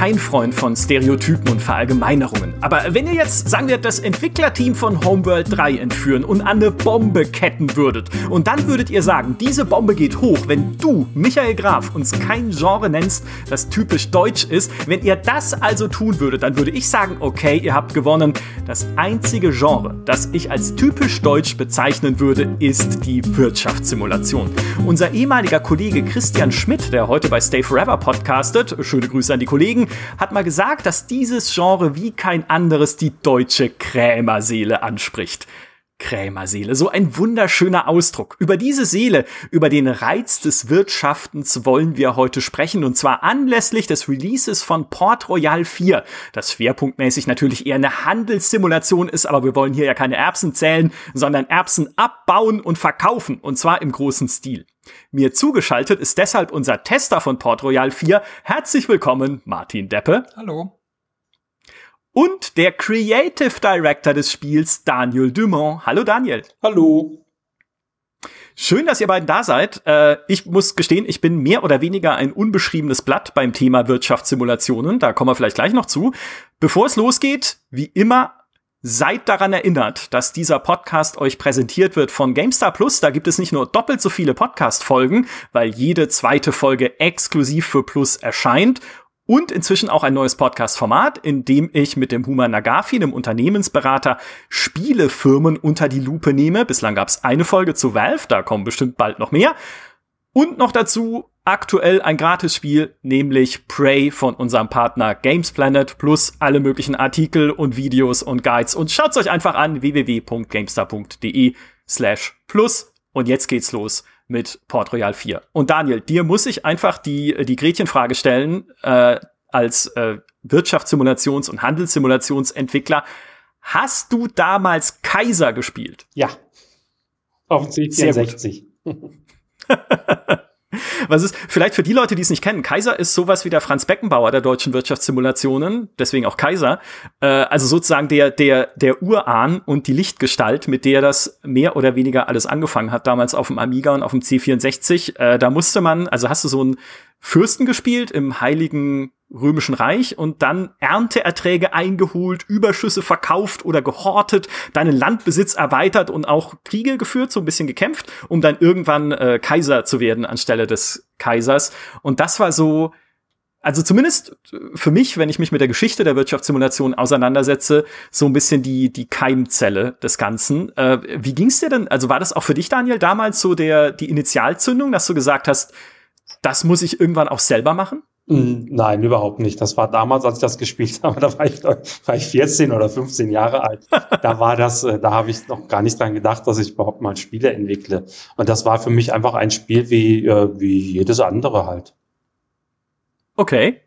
kein Freund von Stereotypen und Verallgemeinerungen. Aber wenn ihr jetzt, sagen wir, das Entwicklerteam von Homeworld 3 entführen und an eine Bombe ketten würdet, und dann würdet ihr sagen, diese Bombe geht hoch, wenn du, Michael Graf, uns kein Genre nennst, das typisch deutsch ist, wenn ihr das also tun würdet, dann würde ich sagen, okay, ihr habt gewonnen. Das einzige Genre, das ich als typisch deutsch bezeichnen würde, ist die Wirtschaftssimulation. Unser ehemaliger Kollege Christian Schmidt, der heute bei Stay Forever podcastet, schöne Grüße an die Kollegen, hat mal gesagt, dass dieses Genre wie kein anderes die deutsche Krämerseele anspricht. Krämerseele, so ein wunderschöner Ausdruck. Über diese Seele, über den Reiz des Wirtschaftens wollen wir heute sprechen und zwar anlässlich des Releases von Port Royal 4, das schwerpunktmäßig natürlich eher eine Handelssimulation ist, aber wir wollen hier ja keine Erbsen zählen, sondern Erbsen abbauen und verkaufen und zwar im großen Stil. Mir zugeschaltet ist deshalb unser Tester von Port Royal 4. Herzlich willkommen, Martin Deppe. Hallo. Und der Creative Director des Spiels, Daniel Dumont. Hallo Daniel. Hallo. Schön, dass ihr beiden da seid. Äh, ich muss gestehen, ich bin mehr oder weniger ein unbeschriebenes Blatt beim Thema Wirtschaftssimulationen. Da kommen wir vielleicht gleich noch zu. Bevor es losgeht, wie immer Seid daran erinnert, dass dieser Podcast euch präsentiert wird von GameStar Plus. Da gibt es nicht nur doppelt so viele Podcast-Folgen, weil jede zweite Folge exklusiv für Plus erscheint und inzwischen auch ein neues Podcast-Format, in dem ich mit dem Huma Nagafi, einem Unternehmensberater, Spielefirmen unter die Lupe nehme. Bislang gab es eine Folge zu Valve, da kommen bestimmt bald noch mehr. Und noch dazu aktuell ein Gratisspiel, nämlich Prey von unserem Partner Games Planet plus alle möglichen Artikel und Videos und Guides und schaut's euch einfach an www.gamestar.de slash plus und jetzt geht's los mit Port Royal 4. Und Daniel, dir muss ich einfach die, die Gretchenfrage stellen, äh, als äh, Wirtschaftssimulations- und Handelssimulationsentwickler. Hast du damals Kaiser gespielt? Ja. Dem C64. Was ist, vielleicht für die Leute, die es nicht kennen, Kaiser ist sowas wie der Franz Beckenbauer der deutschen Wirtschaftssimulationen, deswegen auch Kaiser. Äh, also sozusagen der, der, der Urahn und die Lichtgestalt, mit der das mehr oder weniger alles angefangen hat, damals auf dem Amiga und auf dem C64. Äh, da musste man, also hast du so ein Fürsten gespielt im Heiligen Römischen Reich und dann Ernteerträge eingeholt, Überschüsse verkauft oder gehortet, deinen Landbesitz erweitert und auch Kriege geführt, so ein bisschen gekämpft, um dann irgendwann äh, Kaiser zu werden anstelle des Kaisers. Und das war so, also zumindest für mich, wenn ich mich mit der Geschichte der Wirtschaftssimulation auseinandersetze, so ein bisschen die, die Keimzelle des Ganzen. Äh, wie ging's dir denn? Also war das auch für dich, Daniel, damals so der, die Initialzündung, dass du gesagt hast, das muss ich irgendwann auch selber machen? Hm, nein, überhaupt nicht. Das war damals, als ich das gespielt habe, da war ich, war ich 14 oder 15 Jahre alt. Da war das, äh, da habe ich noch gar nicht dran gedacht, dass ich überhaupt mal Spiele entwickle. Und das war für mich einfach ein Spiel wie, äh, wie jedes andere halt. Okay.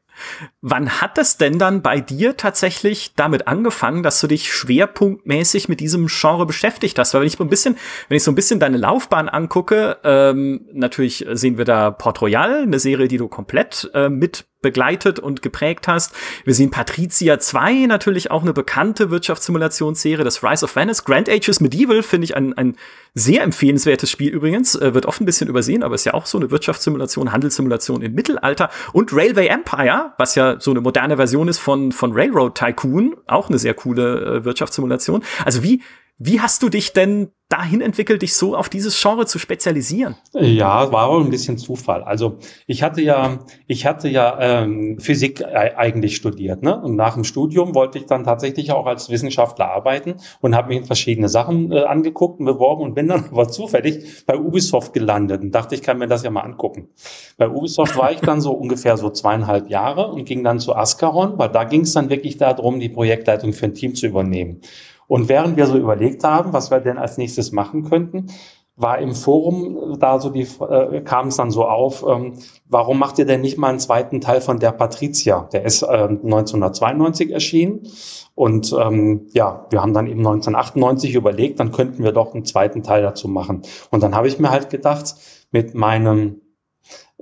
Wann hat es denn dann bei dir tatsächlich damit angefangen, dass du dich schwerpunktmäßig mit diesem Genre beschäftigt hast? Weil wenn ich so ein bisschen, wenn ich so ein bisschen deine Laufbahn angucke, ähm, natürlich sehen wir da Port Royal, eine Serie, die du komplett äh, mit begleitet und geprägt hast. Wir sehen Patricia 2, natürlich auch eine bekannte Wirtschaftssimulationsserie, das Rise of Venice. Grand Ages Medieval finde ich ein, ein sehr empfehlenswertes Spiel übrigens, äh, wird oft ein bisschen übersehen, aber ist ja auch so eine Wirtschaftssimulation, Handelssimulation im Mittelalter. Und Railway Empire, was ja so eine moderne Version ist von, von Railroad Tycoon, auch eine sehr coole äh, Wirtschaftssimulation. Also wie, wie hast du dich denn dahin entwickelt, dich so auf dieses Genre zu spezialisieren? Ja, war wohl ein bisschen Zufall. Also ich hatte ja, ich hatte ja ähm, Physik eigentlich studiert, ne? Und nach dem Studium wollte ich dann tatsächlich auch als Wissenschaftler arbeiten und habe mich in verschiedene Sachen äh, angeguckt und beworben und bin dann aber zufällig bei Ubisoft gelandet und dachte, ich kann mir das ja mal angucken. Bei Ubisoft war ich dann so ungefähr so zweieinhalb Jahre und ging dann zu Ascaron, weil da ging es dann wirklich darum, die Projektleitung für ein Team zu übernehmen. Und während wir so überlegt haben, was wir denn als nächstes machen könnten, war im Forum da so die äh, kam es dann so auf, ähm, warum macht ihr denn nicht mal einen zweiten Teil von der Patricia? Der ist äh, 1992 erschienen und ähm, ja, wir haben dann eben 1998 überlegt, dann könnten wir doch einen zweiten Teil dazu machen. Und dann habe ich mir halt gedacht, mit meinem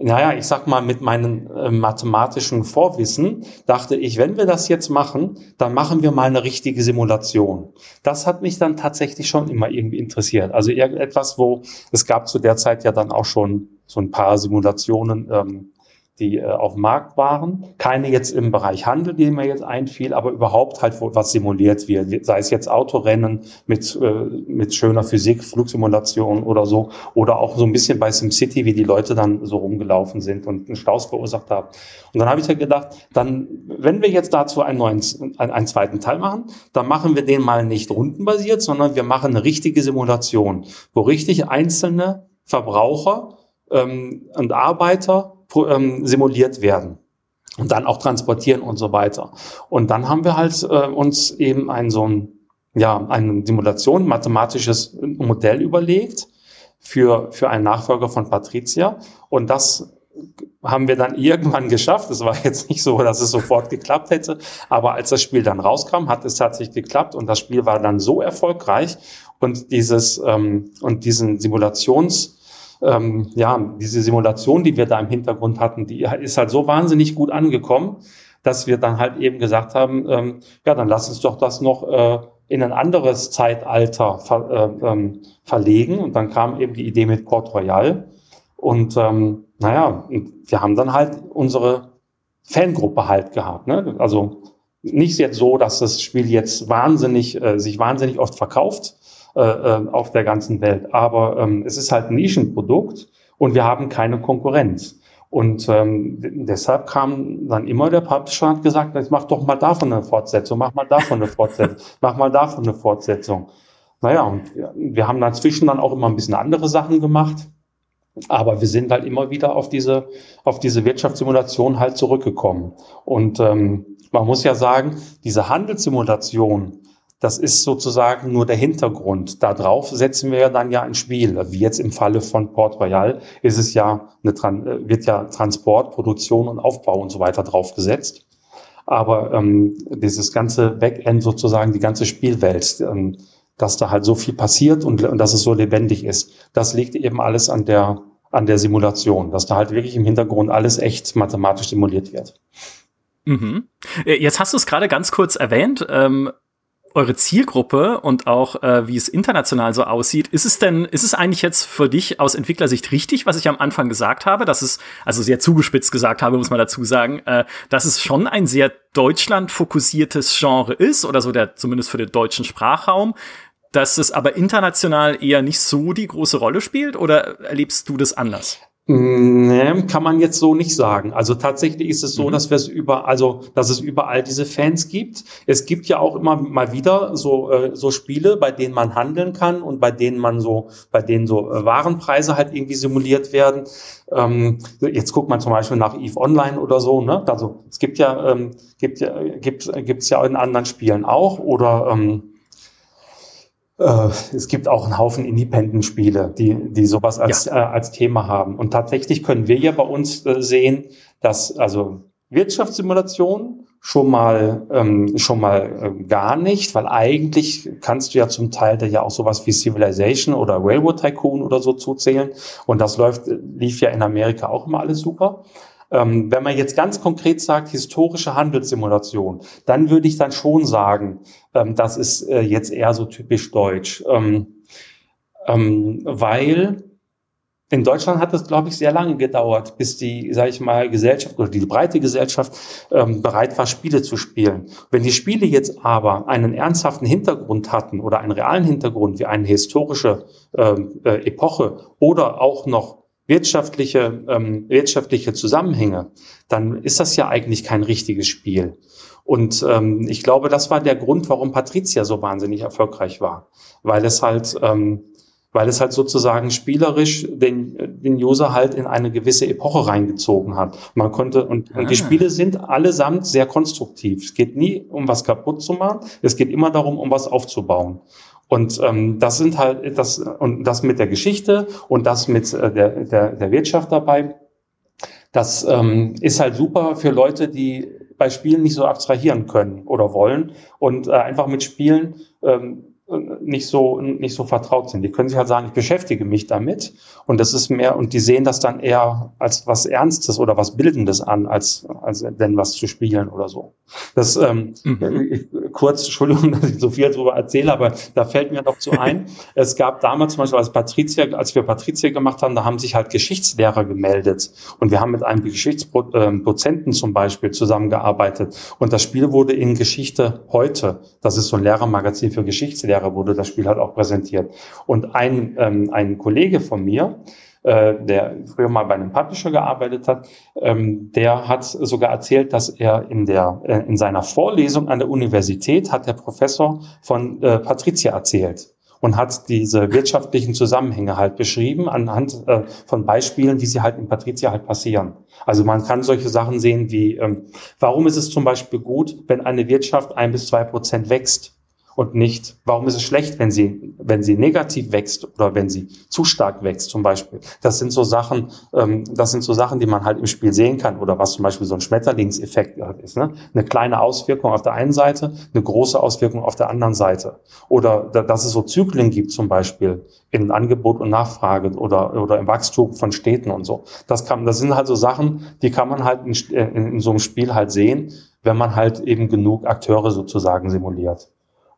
naja, ich sag mal, mit meinem äh, mathematischen Vorwissen dachte ich, wenn wir das jetzt machen, dann machen wir mal eine richtige Simulation. Das hat mich dann tatsächlich schon immer irgendwie interessiert. Also irgendetwas, wo es gab zu der Zeit ja dann auch schon so ein paar Simulationen, ähm, die äh, auf dem Markt waren. Keine jetzt im Bereich Handel, die mir jetzt einfiel, aber überhaupt halt, was simuliert wird. Sei es jetzt Autorennen mit, äh, mit schöner Physik, Flugsimulation oder so. Oder auch so ein bisschen bei SimCity, wie die Leute dann so rumgelaufen sind und einen Staus verursacht haben. Und dann habe ich ja gedacht, dann, wenn wir jetzt dazu einen neuen, einen, einen zweiten Teil machen, dann machen wir den mal nicht rundenbasiert, sondern wir machen eine richtige Simulation, wo richtig einzelne Verbraucher ähm, und Arbeiter ähm, simuliert werden und dann auch transportieren und so weiter. Und dann haben wir halt äh, uns eben ein so ein, ja, eine Simulation, mathematisches Modell überlegt für, für einen Nachfolger von Patricia. Und das haben wir dann irgendwann geschafft. Es war jetzt nicht so, dass es sofort geklappt hätte, aber als das Spiel dann rauskam, hat es tatsächlich geklappt und das Spiel war dann so erfolgreich und dieses ähm, und diesen Simulations ähm, ja, diese Simulation, die wir da im Hintergrund hatten, die ist halt so wahnsinnig gut angekommen, dass wir dann halt eben gesagt haben, ähm, ja, dann lass uns doch das noch äh, in ein anderes Zeitalter ver, äh, ähm, verlegen. Und dann kam eben die Idee mit Port Royal. Und ähm, naja, wir haben dann halt unsere Fangruppe halt gehabt. Ne? Also nicht jetzt so, dass das Spiel jetzt wahnsinnig, äh, sich wahnsinnig oft verkauft, äh, äh, auf der ganzen Welt. Aber ähm, es ist halt ein Nischenprodukt und wir haben keine Konkurrenz. Und ähm, deshalb kam dann immer der Publisher und hat gesagt, jetzt mach doch mal davon eine Fortsetzung, mach mal davon eine Fortsetzung, mach mal davon eine Fortsetzung. Naja, und wir, wir haben dazwischen dann auch immer ein bisschen andere Sachen gemacht. Aber wir sind halt immer wieder auf diese, auf diese Wirtschaftssimulation halt zurückgekommen. Und ähm, man muss ja sagen, diese Handelssimulation, das ist sozusagen nur der Hintergrund. Darauf setzen wir ja dann ja ein Spiel. Wie jetzt im Falle von Port Royal ist es ja eine, wird ja Transport, Produktion und Aufbau und so weiter draufgesetzt. Aber ähm, dieses ganze Backend sozusagen, die ganze Spielwelt, ähm, dass da halt so viel passiert und, und dass es so lebendig ist, das liegt eben alles an der, an der Simulation, dass da halt wirklich im Hintergrund alles echt mathematisch simuliert wird. Mhm. Äh, jetzt hast du es gerade ganz kurz erwähnt. Ähm, eure Zielgruppe und auch äh, wie es international so aussieht, ist es denn, ist es eigentlich jetzt für dich aus Entwicklersicht richtig, was ich am Anfang gesagt habe, dass es, also sehr zugespitzt gesagt habe, muss man dazu sagen, äh, dass es schon ein sehr Deutschland fokussiertes Genre ist oder so der, zumindest für den deutschen Sprachraum, dass es aber international eher nicht so die große Rolle spielt oder erlebst du das anders? Nee, kann man jetzt so nicht sagen. Also tatsächlich ist es so, mhm. dass wir es über, also dass es überall diese Fans gibt. Es gibt ja auch immer mal wieder so äh, so Spiele, bei denen man handeln kann und bei denen man so, bei denen so äh, Warenpreise halt irgendwie simuliert werden. Ähm, jetzt guckt man zum Beispiel nach Eve Online oder so. Ne? Also es gibt ja ähm, gibt ja gibt gibt's ja in anderen Spielen auch oder ähm, äh, es gibt auch einen Haufen Independent-Spiele, die, die sowas als, ja. äh, als Thema haben. Und tatsächlich können wir ja bei uns äh, sehen, dass also Wirtschaftssimulation schon mal ähm, schon mal äh, gar nicht, weil eigentlich kannst du ja zum Teil da ja auch sowas wie Civilization oder Railroad Tycoon oder so zuzählen und das läuft lief ja in Amerika auch immer alles super. Ähm, wenn man jetzt ganz konkret sagt, historische Handelssimulation, dann würde ich dann schon sagen, ähm, das ist äh, jetzt eher so typisch deutsch. Ähm, ähm, weil in Deutschland hat es, glaube ich, sehr lange gedauert, bis die, sage ich mal, Gesellschaft oder die breite Gesellschaft ähm, bereit war, Spiele zu spielen. Wenn die Spiele jetzt aber einen ernsthaften Hintergrund hatten oder einen realen Hintergrund wie eine historische ähm, äh, Epoche oder auch noch wirtschaftliche, ähm, wirtschaftliche Zusammenhänge, dann ist das ja eigentlich kein richtiges Spiel. Und ähm, ich glaube, das war der Grund, warum Patricia so wahnsinnig erfolgreich war, weil es halt, ähm, weil es halt sozusagen spielerisch den, den User halt in eine gewisse Epoche reingezogen hat. Man konnte und, ah. und die ah. Spiele sind allesamt sehr konstruktiv. Es geht nie um was kaputt zu machen, es geht immer darum, um was aufzubauen. Und ähm, das sind halt das und das mit der Geschichte und das mit äh, der, der, der Wirtschaft dabei. Das ähm, ist halt super für Leute, die bei Spielen nicht so abstrahieren können oder wollen und äh, einfach mit Spielen ähm, nicht so nicht so vertraut sind. Die können sich halt sagen, ich beschäftige mich damit und das ist mehr und die sehen das dann eher als was Ernstes oder was Bildendes an, als als denn was zu spielen oder so. Das ähm, mhm. kurz, Entschuldigung, dass ich so viel darüber erzähle, aber da fällt mir noch zu ein. es gab damals zum Beispiel als Patrizier, als wir Patrizier gemacht haben, da haben sich halt Geschichtslehrer gemeldet. Und wir haben mit einem Geschichtsdozenten zum Beispiel zusammengearbeitet. Und das Spiel wurde in Geschichte heute, das ist so ein Lehrermagazin für Geschichtslehrer, wurde das Spiel halt auch präsentiert. Und ein, ähm, ein Kollege von mir, äh, der früher mal bei einem Publisher gearbeitet hat, ähm, der hat sogar erzählt, dass er in der äh, in seiner Vorlesung an der Universität hat der Professor von äh, Patricia erzählt und hat diese wirtschaftlichen Zusammenhänge halt beschrieben anhand äh, von Beispielen, wie sie halt in Patricia halt passieren. Also man kann solche Sachen sehen wie, ähm, warum ist es zum Beispiel gut, wenn eine Wirtschaft ein bis zwei Prozent wächst? Und nicht, warum ist es schlecht, wenn sie, wenn sie negativ wächst oder wenn sie zu stark wächst zum Beispiel. Das sind so Sachen, ähm, das sind so Sachen, die man halt im Spiel sehen kann oder was zum Beispiel so ein Schmetterlingseffekt ist. Ne? Eine kleine Auswirkung auf der einen Seite, eine große Auswirkung auf der anderen Seite. Oder dass es so Zyklen gibt zum Beispiel in Angebot und Nachfrage oder, oder im Wachstum von Städten und so. Das kann, das sind halt so Sachen, die kann man halt in, in, in so einem Spiel halt sehen, wenn man halt eben genug Akteure sozusagen simuliert.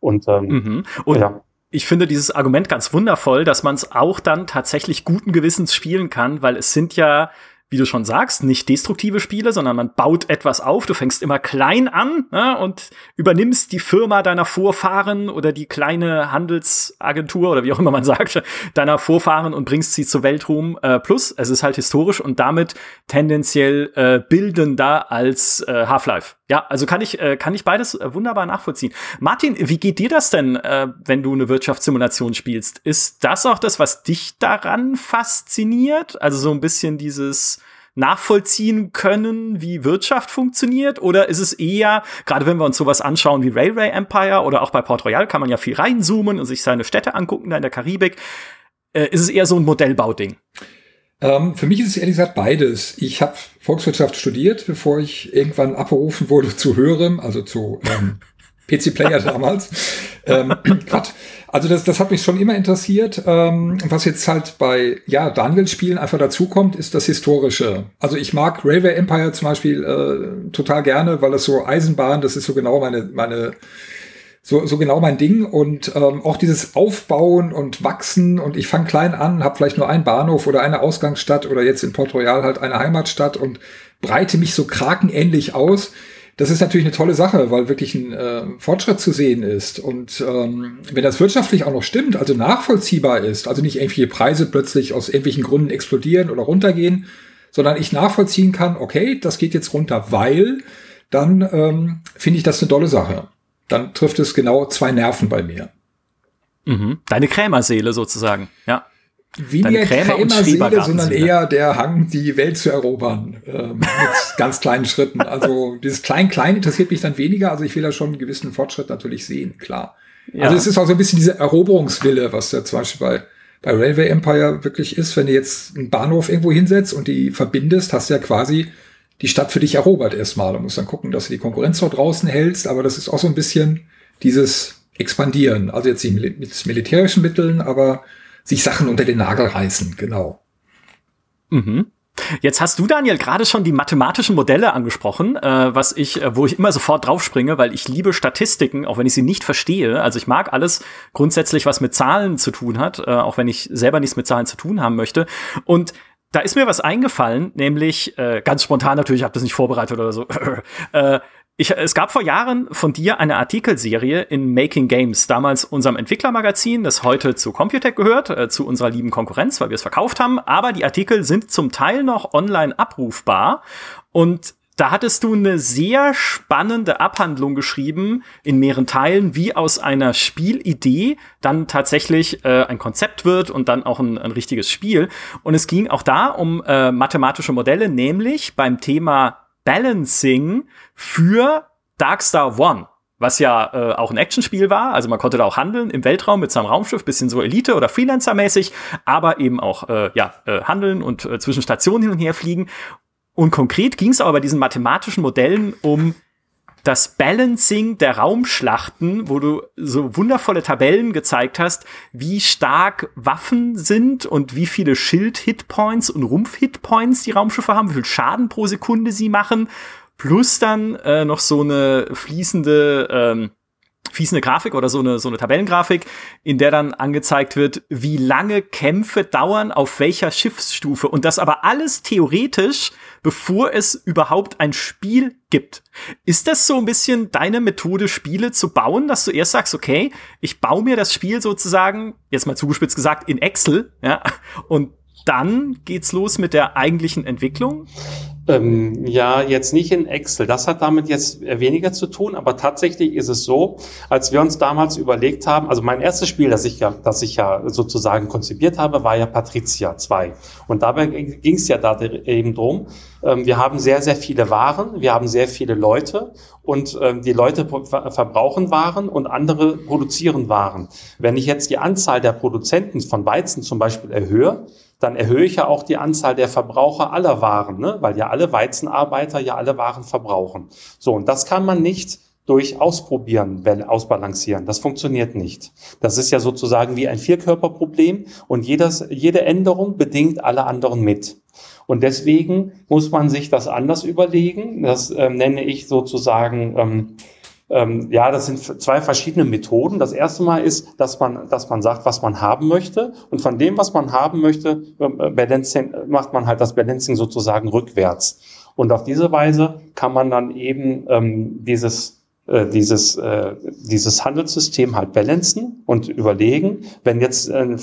Und, ähm, mhm. und ja. ich finde dieses Argument ganz wundervoll, dass man es auch dann tatsächlich guten Gewissens spielen kann, weil es sind ja wie du schon sagst, nicht destruktive Spiele, sondern man baut etwas auf. Du fängst immer klein an ne, und übernimmst die Firma deiner Vorfahren oder die kleine Handelsagentur oder wie auch immer man sagt, deiner Vorfahren und bringst sie zu Weltruhm. Äh, plus, es ist halt historisch und damit tendenziell äh, bildender als äh, Half-Life. Ja, also kann ich, äh, kann ich beides äh, wunderbar nachvollziehen. Martin, wie geht dir das denn, äh, wenn du eine Wirtschaftssimulation spielst? Ist das auch das, was dich daran fasziniert? Also so ein bisschen dieses nachvollziehen können, wie Wirtschaft funktioniert? Oder ist es eher, gerade wenn wir uns sowas anschauen wie Railway Empire oder auch bei Port Royal, kann man ja viel reinzoomen und sich seine Städte angucken da in der Karibik, äh, ist es eher so ein Modellbauding? Ähm, für mich ist es ehrlich gesagt beides. Ich habe Volkswirtschaft studiert, bevor ich irgendwann abberufen wurde zu höherem, also zu ähm, PC-Player damals. ähm, Quatsch. Also das, das hat mich schon immer interessiert. Ähm, was jetzt halt bei ja Daniels-Spielen einfach dazukommt, ist das Historische. Also ich mag Railway Empire zum Beispiel äh, total gerne, weil das so Eisenbahn, das ist so genau meine meine so, so genau mein Ding und ähm, auch dieses Aufbauen und Wachsen und ich fange klein an, habe vielleicht nur einen Bahnhof oder eine Ausgangsstadt oder jetzt in Port Royal halt eine Heimatstadt und breite mich so krakenähnlich aus das ist natürlich eine tolle Sache, weil wirklich ein äh, Fortschritt zu sehen ist. Und ähm, wenn das wirtschaftlich auch noch stimmt, also nachvollziehbar ist, also nicht irgendwelche Preise plötzlich aus irgendwelchen Gründen explodieren oder runtergehen, sondern ich nachvollziehen kann, okay, das geht jetzt runter, weil, dann ähm, finde ich das eine tolle Sache. Dann trifft es genau zwei Nerven bei mir. Mhm. Deine Krämerseele sozusagen, ja. Weniger Krämerseele, sondern eher der Hang, die Welt zu erobern, äh, mit ganz kleinen Schritten. Also dieses Klein-Klein interessiert mich dann weniger. Also ich will da schon einen gewissen Fortschritt natürlich sehen, klar. Ja. Also es ist auch so ein bisschen diese Eroberungswille, was ja zum Beispiel bei, bei Railway Empire wirklich ist. Wenn du jetzt einen Bahnhof irgendwo hinsetzt und die verbindest, hast du ja quasi die Stadt für dich erobert erstmal. Du musst dann gucken, dass du die Konkurrenz dort draußen hältst. Aber das ist auch so ein bisschen dieses Expandieren. Also jetzt nicht mit militärischen Mitteln, aber sich Sachen unter den Nagel reißen, genau. Mhm. Jetzt hast du, Daniel, gerade schon die mathematischen Modelle angesprochen, äh, was ich, äh, wo ich immer sofort draufspringe, weil ich liebe Statistiken, auch wenn ich sie nicht verstehe. Also ich mag alles grundsätzlich, was mit Zahlen zu tun hat, äh, auch wenn ich selber nichts mit Zahlen zu tun haben möchte. Und da ist mir was eingefallen, nämlich äh, ganz spontan natürlich, ich habe das nicht vorbereitet oder so. äh, ich, es gab vor Jahren von dir eine Artikelserie in Making Games, damals unserem Entwicklermagazin, das heute zu Computec gehört, äh, zu unserer lieben Konkurrenz, weil wir es verkauft haben. Aber die Artikel sind zum Teil noch online abrufbar. Und da hattest du eine sehr spannende Abhandlung geschrieben in mehreren Teilen, wie aus einer Spielidee dann tatsächlich äh, ein Konzept wird und dann auch ein, ein, richtiges Spiel. Und es ging auch da um äh, mathematische Modelle, nämlich beim Thema Balancing für Darkstar One was ja äh, auch ein Actionspiel war. Also man konnte da auch handeln im Weltraum mit seinem Raumschiff, bisschen so Elite- oder Freelancer-mäßig, aber eben auch äh, ja, äh, handeln und äh, zwischen Stationen hin und her fliegen. Und konkret ging es aber bei diesen mathematischen Modellen um das Balancing der Raumschlachten, wo du so wundervolle Tabellen gezeigt hast, wie stark Waffen sind und wie viele Schild-Hitpoints und Rumpf-Hitpoints die Raumschiffe haben, wie viel Schaden pro Sekunde sie machen, plus dann äh, noch so eine fließende ähm, fließende Grafik oder so eine, so eine Tabellengrafik, in der dann angezeigt wird, wie lange Kämpfe dauern, auf welcher Schiffsstufe. Und das aber alles theoretisch, bevor es überhaupt ein Spiel gibt. Ist das so ein bisschen deine Methode, Spiele zu bauen, dass du erst sagst, okay, ich baue mir das Spiel sozusagen, jetzt mal zugespitzt gesagt, in Excel, ja, und dann geht's los mit der eigentlichen Entwicklung? Ähm, ja, jetzt nicht in Excel. Das hat damit jetzt weniger zu tun, aber tatsächlich ist es so, als wir uns damals überlegt haben, also mein erstes Spiel, das ich ja, das ich ja sozusagen konzipiert habe, war ja Patricia 2. Und dabei ging es ja da eben drum, ähm, wir haben sehr, sehr viele Waren, wir haben sehr viele Leute und ähm, die Leute verbrauchen Waren und andere produzieren Waren. Wenn ich jetzt die Anzahl der Produzenten von Weizen zum Beispiel erhöhe, dann erhöhe ich ja auch die Anzahl der Verbraucher aller Waren, ne? weil ja alle Weizenarbeiter ja alle Waren verbrauchen. So, und das kann man nicht durch Ausprobieren ausbalancieren. Das funktioniert nicht. Das ist ja sozusagen wie ein Vierkörperproblem und jedes, jede Änderung bedingt alle anderen mit. Und deswegen muss man sich das anders überlegen. Das äh, nenne ich sozusagen ähm, ähm, ja, das sind zwei verschiedene Methoden. Das erste Mal ist, dass man, dass man sagt, was man haben möchte. Und von dem, was man haben möchte, äh, Balancing, macht man halt das Balancing sozusagen rückwärts. Und auf diese Weise kann man dann eben ähm, dieses äh, dieses, äh, dieses Handelssystem halt balancen und überlegen, wenn jetzt, äh,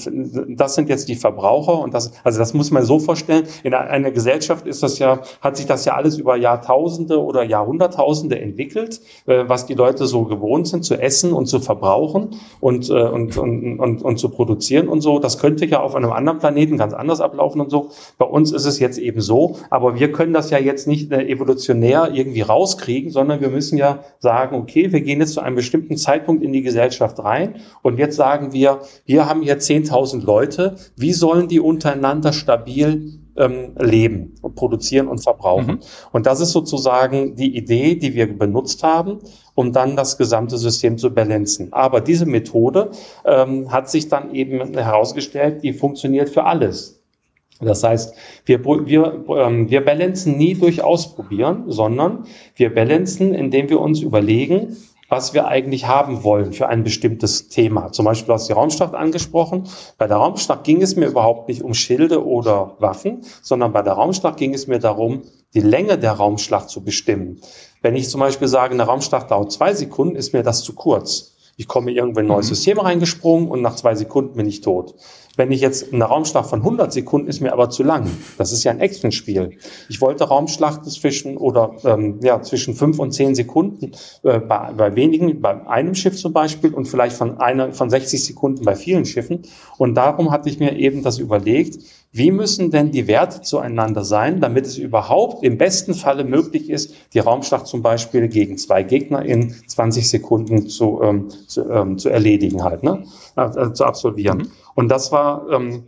das sind jetzt die Verbraucher und das, also das muss man so vorstellen, in einer Gesellschaft ist das ja, hat sich das ja alles über Jahrtausende oder Jahrhunderttausende entwickelt, äh, was die Leute so gewohnt sind zu essen und zu verbrauchen und, äh, und, und, und, und zu produzieren und so. Das könnte ja auf einem anderen Planeten ganz anders ablaufen und so. Bei uns ist es jetzt eben so, aber wir können das ja jetzt nicht äh, evolutionär irgendwie rauskriegen, sondern wir müssen ja sagen, sagen, okay, wir gehen jetzt zu einem bestimmten Zeitpunkt in die Gesellschaft rein und jetzt sagen wir, wir haben hier 10.000 Leute, wie sollen die untereinander stabil ähm, leben und produzieren und verbrauchen? Mhm. Und das ist sozusagen die Idee, die wir benutzt haben, um dann das gesamte System zu balancen. Aber diese Methode ähm, hat sich dann eben herausgestellt, die funktioniert für alles. Das heißt, wir, wir, ähm, wir balancen nie durch Ausprobieren, sondern wir balancen, indem wir uns überlegen, was wir eigentlich haben wollen für ein bestimmtes Thema. Zum Beispiel hast du die Raumschlacht angesprochen. Bei der Raumschlacht ging es mir überhaupt nicht um Schilde oder Waffen, sondern bei der Raumschlacht ging es mir darum, die Länge der Raumschlacht zu bestimmen. Wenn ich zum Beispiel sage, eine Raumschlacht dauert zwei Sekunden, ist mir das zu kurz. Ich komme irgendwo in ein neues mhm. System reingesprungen und nach zwei Sekunden bin ich tot. Wenn ich jetzt eine Raumschlacht von 100 Sekunden ist mir aber zu lang. Das ist ja ein Actionspiel. Ich wollte Raumschlachten zwischen oder ähm, ja zwischen fünf und zehn Sekunden äh, bei, bei wenigen, bei einem Schiff zum Beispiel und vielleicht von einer von 60 Sekunden bei vielen Schiffen. Und darum hatte ich mir eben das überlegt. Wie müssen denn die Werte zueinander sein, damit es überhaupt im besten Falle möglich ist, die Raumschlacht zum Beispiel gegen zwei Gegner in 20 Sekunden zu, ähm, zu, ähm, zu erledigen halt, ne? Äh, zu absolvieren. Mhm. Und das war, ähm,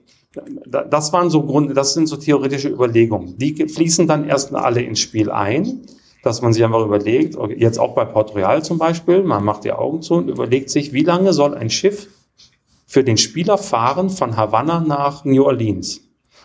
das waren so Gründe, das sind so theoretische Überlegungen. Die fließen dann erst alle ins Spiel ein, dass man sich einfach überlegt, jetzt auch bei Port Royal zum Beispiel, man macht die Augen zu und überlegt sich, wie lange soll ein Schiff für den Spieler fahren von Havanna nach New Orleans?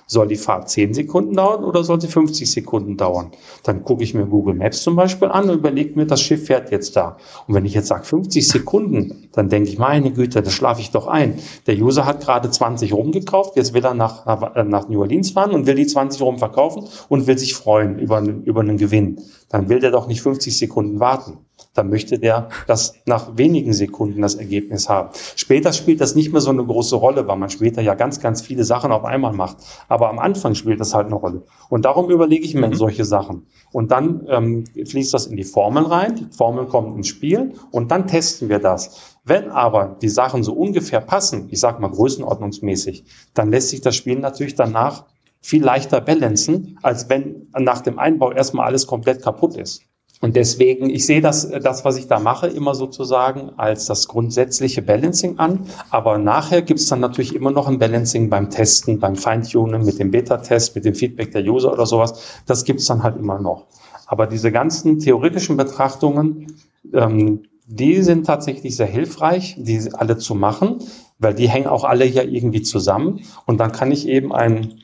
Soll die Fahrt 10 Sekunden dauern oder soll sie 50 Sekunden dauern? Dann gucke ich mir Google Maps zum Beispiel an und überlege mir, das Schiff fährt jetzt da. Und wenn ich jetzt sage 50 Sekunden, dann denke ich, meine Güte, das schlafe ich doch ein. Der User hat gerade 20 rumgekauft, jetzt will er nach, nach New Orleans fahren und will die 20 rum verkaufen und will sich freuen über, über einen Gewinn. Dann will der doch nicht 50 Sekunden warten dann möchte der das nach wenigen Sekunden das Ergebnis haben. Später spielt das nicht mehr so eine große Rolle, weil man später ja ganz, ganz viele Sachen auf einmal macht. Aber am Anfang spielt das halt eine Rolle. Und darum überlege ich mir mhm. solche Sachen. Und dann ähm, fließt das in die Formeln rein, die Formel kommt ins Spiel und dann testen wir das. Wenn aber die Sachen so ungefähr passen, ich sag mal größenordnungsmäßig, dann lässt sich das Spiel natürlich danach viel leichter balancen, als wenn nach dem Einbau erstmal alles komplett kaputt ist. Und deswegen, ich sehe das, das, was ich da mache, immer sozusagen als das grundsätzliche Balancing an. Aber nachher gibt es dann natürlich immer noch ein Balancing beim Testen, beim Feintunen, mit dem Beta-Test, mit dem Feedback der User oder sowas. Das gibt es dann halt immer noch. Aber diese ganzen theoretischen Betrachtungen, ähm, die sind tatsächlich sehr hilfreich, die alle zu machen, weil die hängen auch alle ja irgendwie zusammen. Und dann kann ich eben ein,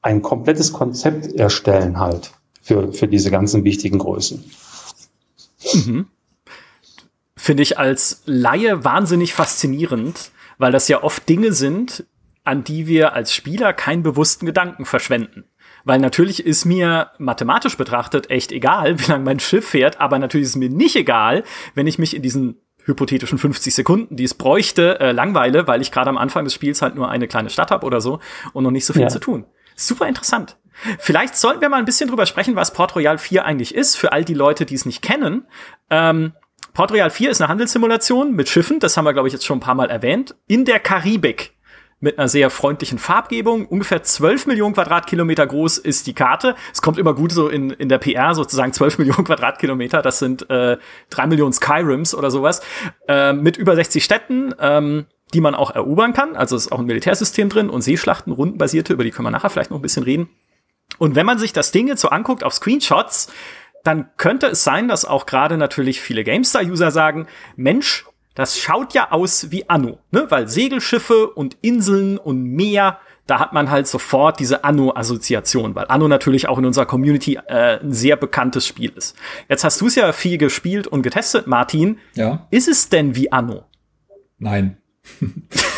ein komplettes Konzept erstellen halt für, für diese ganzen wichtigen Größen. Mhm. finde ich als Laie wahnsinnig faszinierend, weil das ja oft Dinge sind, an die wir als Spieler keinen bewussten Gedanken verschwenden. Weil natürlich ist mir mathematisch betrachtet echt egal, wie lange mein Schiff fährt, aber natürlich ist mir nicht egal, wenn ich mich in diesen hypothetischen 50 Sekunden, die es bräuchte, äh, langweile, weil ich gerade am Anfang des Spiels halt nur eine kleine Stadt habe oder so und noch nicht so viel ja. zu tun. Super interessant. Vielleicht sollten wir mal ein bisschen drüber sprechen, was Port Royal 4 eigentlich ist, für all die Leute, die es nicht kennen. Ähm, Port Royal 4 ist eine Handelssimulation mit Schiffen, das haben wir, glaube ich, jetzt schon ein paar Mal erwähnt, in der Karibik mit einer sehr freundlichen Farbgebung. Ungefähr 12 Millionen Quadratkilometer groß ist die Karte. Es kommt immer gut so in, in der PR sozusagen 12 Millionen Quadratkilometer. Das sind äh, 3 Millionen Skyrims oder sowas. Äh, mit über 60 Städten. Ähm, die man auch erobern kann. Also ist auch ein Militärsystem drin und Seeschlachten, rundenbasierte, über die können wir nachher vielleicht noch ein bisschen reden. Und wenn man sich das Ding jetzt so anguckt auf Screenshots, dann könnte es sein, dass auch gerade natürlich viele GameStar-User sagen, Mensch, das schaut ja aus wie Anno, ne? Weil Segelschiffe und Inseln und Meer, da hat man halt sofort diese Anno-Assoziation, weil Anno natürlich auch in unserer Community äh, ein sehr bekanntes Spiel ist. Jetzt hast du es ja viel gespielt und getestet, Martin. Ja. Ist es denn wie Anno? Nein.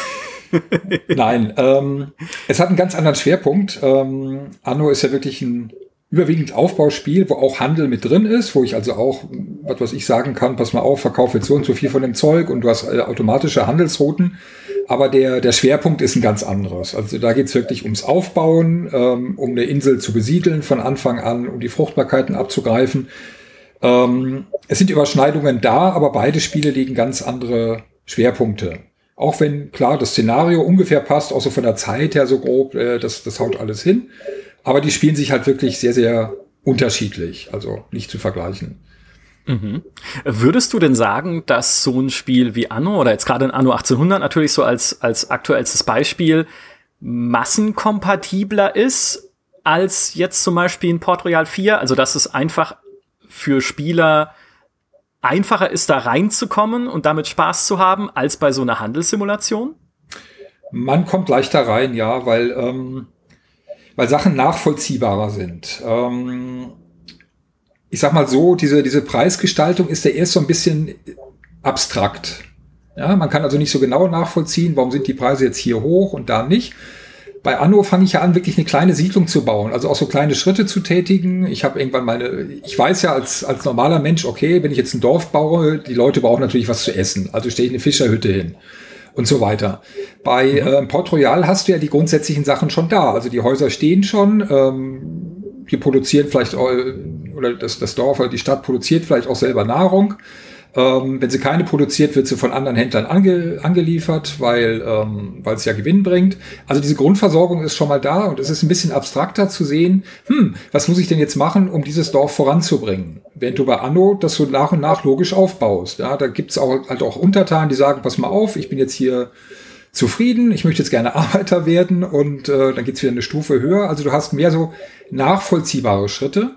Nein, ähm, es hat einen ganz anderen Schwerpunkt. Ähm, Anno ist ja wirklich ein überwiegend Aufbauspiel, wo auch Handel mit drin ist, wo ich also auch, was was ich sagen kann, pass mal auf, verkauf jetzt so und so viel von dem Zeug und du hast äh, automatische Handelsrouten. Aber der, der Schwerpunkt ist ein ganz anderes. Also da geht's wirklich ums Aufbauen, ähm, um eine Insel zu besiedeln von Anfang an, um die Fruchtbarkeiten abzugreifen. Ähm, es sind Überschneidungen da, aber beide Spiele legen ganz andere Schwerpunkte. Auch wenn, klar, das Szenario ungefähr passt, auch so von der Zeit her so grob, äh, das, das haut alles hin. Aber die spielen sich halt wirklich sehr, sehr unterschiedlich, also nicht zu vergleichen. Mhm. Würdest du denn sagen, dass so ein Spiel wie Anno oder jetzt gerade in Anno 1800 natürlich so als, als aktuellstes Beispiel massenkompatibler ist als jetzt zum Beispiel in Port Royal 4? Also, dass es einfach für Spieler einfacher ist, da reinzukommen und damit Spaß zu haben, als bei so einer Handelssimulation? Man kommt leichter rein, ja, weil ähm, weil Sachen nachvollziehbarer sind. Ähm, ich sag mal so, diese, diese Preisgestaltung ist ja erst so ein bisschen abstrakt. Ja, man kann also nicht so genau nachvollziehen, warum sind die Preise jetzt hier hoch und da nicht. Bei Anno fange ich ja an, wirklich eine kleine Siedlung zu bauen, also auch so kleine Schritte zu tätigen. Ich habe irgendwann meine, ich weiß ja als, als normaler Mensch, okay, wenn ich jetzt ein Dorf baue, die Leute brauchen natürlich was zu essen, also stelle ich eine Fischerhütte hin und so weiter. Bei mhm. äh, Port Royal hast du ja die grundsätzlichen Sachen schon da. Also die Häuser stehen schon, ähm, die produzieren vielleicht, äh, oder das, das Dorf oder die Stadt produziert vielleicht auch selber Nahrung. Ähm, wenn sie keine produziert, wird sie von anderen Händlern ange, angeliefert, weil, ähm, weil es ja Gewinn bringt. Also diese Grundversorgung ist schon mal da und es ist ein bisschen abstrakter zu sehen, hm, was muss ich denn jetzt machen, um dieses Dorf voranzubringen? Während du bei Anno das so nach und nach logisch aufbaust. Ja, da gibt's auch halt auch Untertanen, die sagen, pass mal auf, ich bin jetzt hier zufrieden, ich möchte jetzt gerne Arbeiter werden und äh, dann geht's wieder eine Stufe höher. Also du hast mehr so nachvollziehbare Schritte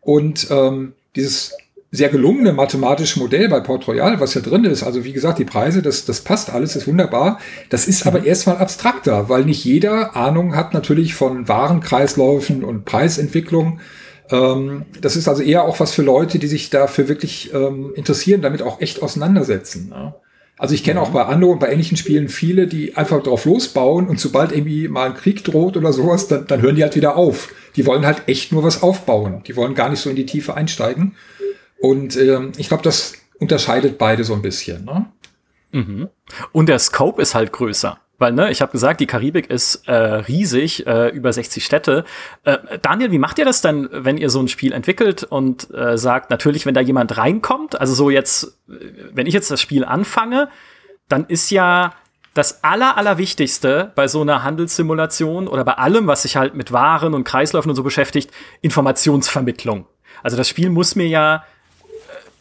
und ähm, dieses sehr gelungene mathematische Modell bei Port Royal, was ja drin ist. Also wie gesagt, die Preise, das, das passt alles, ist wunderbar. Das ist aber mhm. erstmal abstrakter, weil nicht jeder Ahnung hat natürlich von Warenkreisläufen und Preisentwicklung. Ähm, das ist also eher auch was für Leute, die sich dafür wirklich ähm, interessieren, damit auch echt auseinandersetzen. Ja. Also ich kenne auch bei Anno und bei ähnlichen Spielen viele, die einfach drauf losbauen und sobald irgendwie mal ein Krieg droht oder sowas, dann, dann hören die halt wieder auf. Die wollen halt echt nur was aufbauen. Die wollen gar nicht so in die Tiefe einsteigen. Und ähm, ich glaube, das unterscheidet beide so ein bisschen. Ne? Mhm. Und der Scope ist halt größer. Weil, ne, ich habe gesagt, die Karibik ist äh, riesig, äh, über 60 Städte. Äh, Daniel, wie macht ihr das denn, wenn ihr so ein Spiel entwickelt und äh, sagt, natürlich, wenn da jemand reinkommt, also so jetzt, wenn ich jetzt das Spiel anfange, dann ist ja das aller, allerwichtigste bei so einer Handelssimulation oder bei allem, was sich halt mit Waren und Kreisläufen und so beschäftigt, Informationsvermittlung. Also das Spiel muss mir ja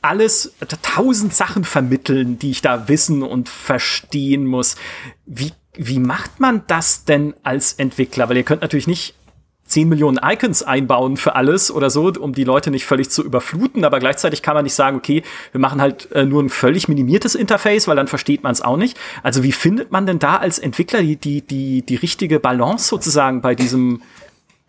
alles, tausend Sachen vermitteln, die ich da wissen und verstehen muss. Wie, wie macht man das denn als Entwickler? Weil ihr könnt natürlich nicht 10 Millionen Icons einbauen für alles oder so, um die Leute nicht völlig zu überfluten, aber gleichzeitig kann man nicht sagen, okay, wir machen halt äh, nur ein völlig minimiertes Interface, weil dann versteht man es auch nicht. Also wie findet man denn da als Entwickler die, die, die, die richtige Balance sozusagen bei diesem,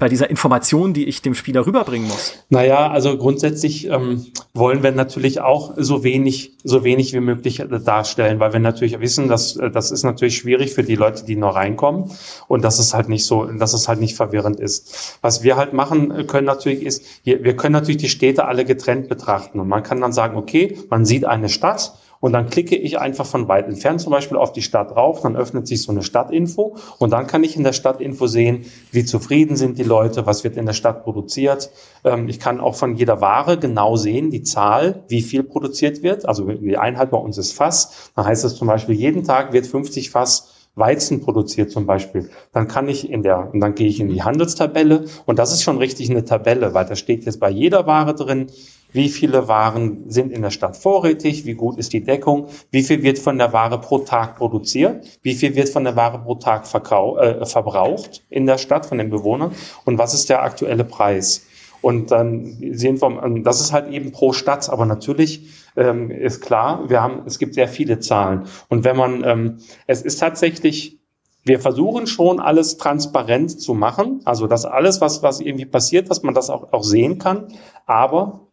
bei dieser Information, die ich dem Spieler rüberbringen muss? Naja, also grundsätzlich ähm, wollen wir natürlich auch so wenig, so wenig wie möglich darstellen, weil wir natürlich wissen, dass äh, das ist natürlich schwierig für die Leute, die noch reinkommen und dass es halt nicht so, dass es halt nicht verwirrend ist. Was wir halt machen können natürlich ist, wir können natürlich die Städte alle getrennt betrachten und man kann dann sagen, okay, man sieht eine Stadt und dann klicke ich einfach von weit entfernt zum Beispiel auf die Stadt drauf, dann öffnet sich so eine Stadtinfo und dann kann ich in der Stadtinfo sehen, wie zufrieden sind die Leute, was wird in der Stadt produziert. Ähm, ich kann auch von jeder Ware genau sehen, die Zahl, wie viel produziert wird. Also die Einheit bei uns ist Fass. Dann heißt es zum Beispiel, jeden Tag wird 50 Fass Weizen produziert zum Beispiel, dann kann ich in der, und dann gehe ich in die Handelstabelle und das ist schon richtig eine Tabelle, weil da steht jetzt bei jeder Ware drin, wie viele Waren sind in der Stadt vorrätig, wie gut ist die Deckung, wie viel wird von der Ware pro Tag produziert, wie viel wird von der Ware pro Tag äh, verbraucht in der Stadt von den Bewohnern und was ist der aktuelle Preis. Und dann sehen wir, das ist halt eben pro Stadt, aber natürlich ähm, ist klar, wir haben, es gibt sehr viele Zahlen. Und wenn man, ähm, es ist tatsächlich wir versuchen schon alles transparent zu machen, also dass alles, was, was irgendwie passiert, dass man das auch, auch sehen kann. Aber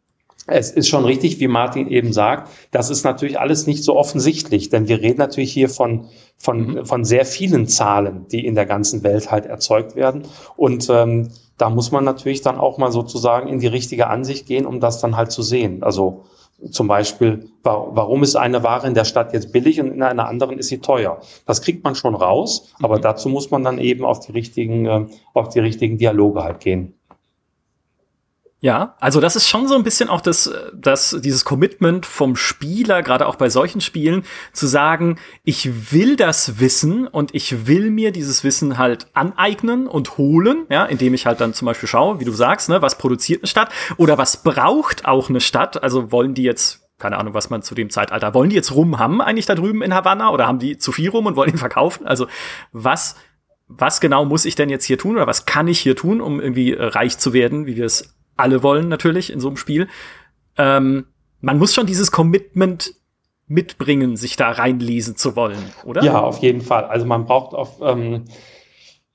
es ist schon richtig, wie Martin eben sagt, das ist natürlich alles nicht so offensichtlich, denn wir reden natürlich hier von, von, mhm. von sehr vielen Zahlen, die in der ganzen Welt halt erzeugt werden. Und ähm, da muss man natürlich dann auch mal sozusagen in die richtige Ansicht gehen, um das dann halt zu sehen. Also zum Beispiel, warum ist eine Ware in der Stadt jetzt billig und in einer anderen ist sie teuer? Das kriegt man schon raus, aber mhm. dazu muss man dann eben auf die richtigen, äh, auf die richtigen Dialoge halt gehen. Ja, also das ist schon so ein bisschen auch das, das, dieses Commitment vom Spieler, gerade auch bei solchen Spielen, zu sagen, ich will das wissen und ich will mir dieses Wissen halt aneignen und holen, ja, indem ich halt dann zum Beispiel schaue, wie du sagst, ne, was produziert eine Stadt oder was braucht auch eine Stadt? Also wollen die jetzt keine Ahnung, was man zu dem Zeitalter, wollen die jetzt Rum haben eigentlich da drüben in Havanna oder haben die zu viel Rum und wollen ihn verkaufen? Also was, was genau muss ich denn jetzt hier tun oder was kann ich hier tun, um irgendwie reich zu werden, wie wir es alle wollen natürlich in so einem Spiel. Ähm, man muss schon dieses Commitment mitbringen, sich da reinlesen zu wollen, oder? Ja, auf jeden Fall. Also man braucht auf, ähm,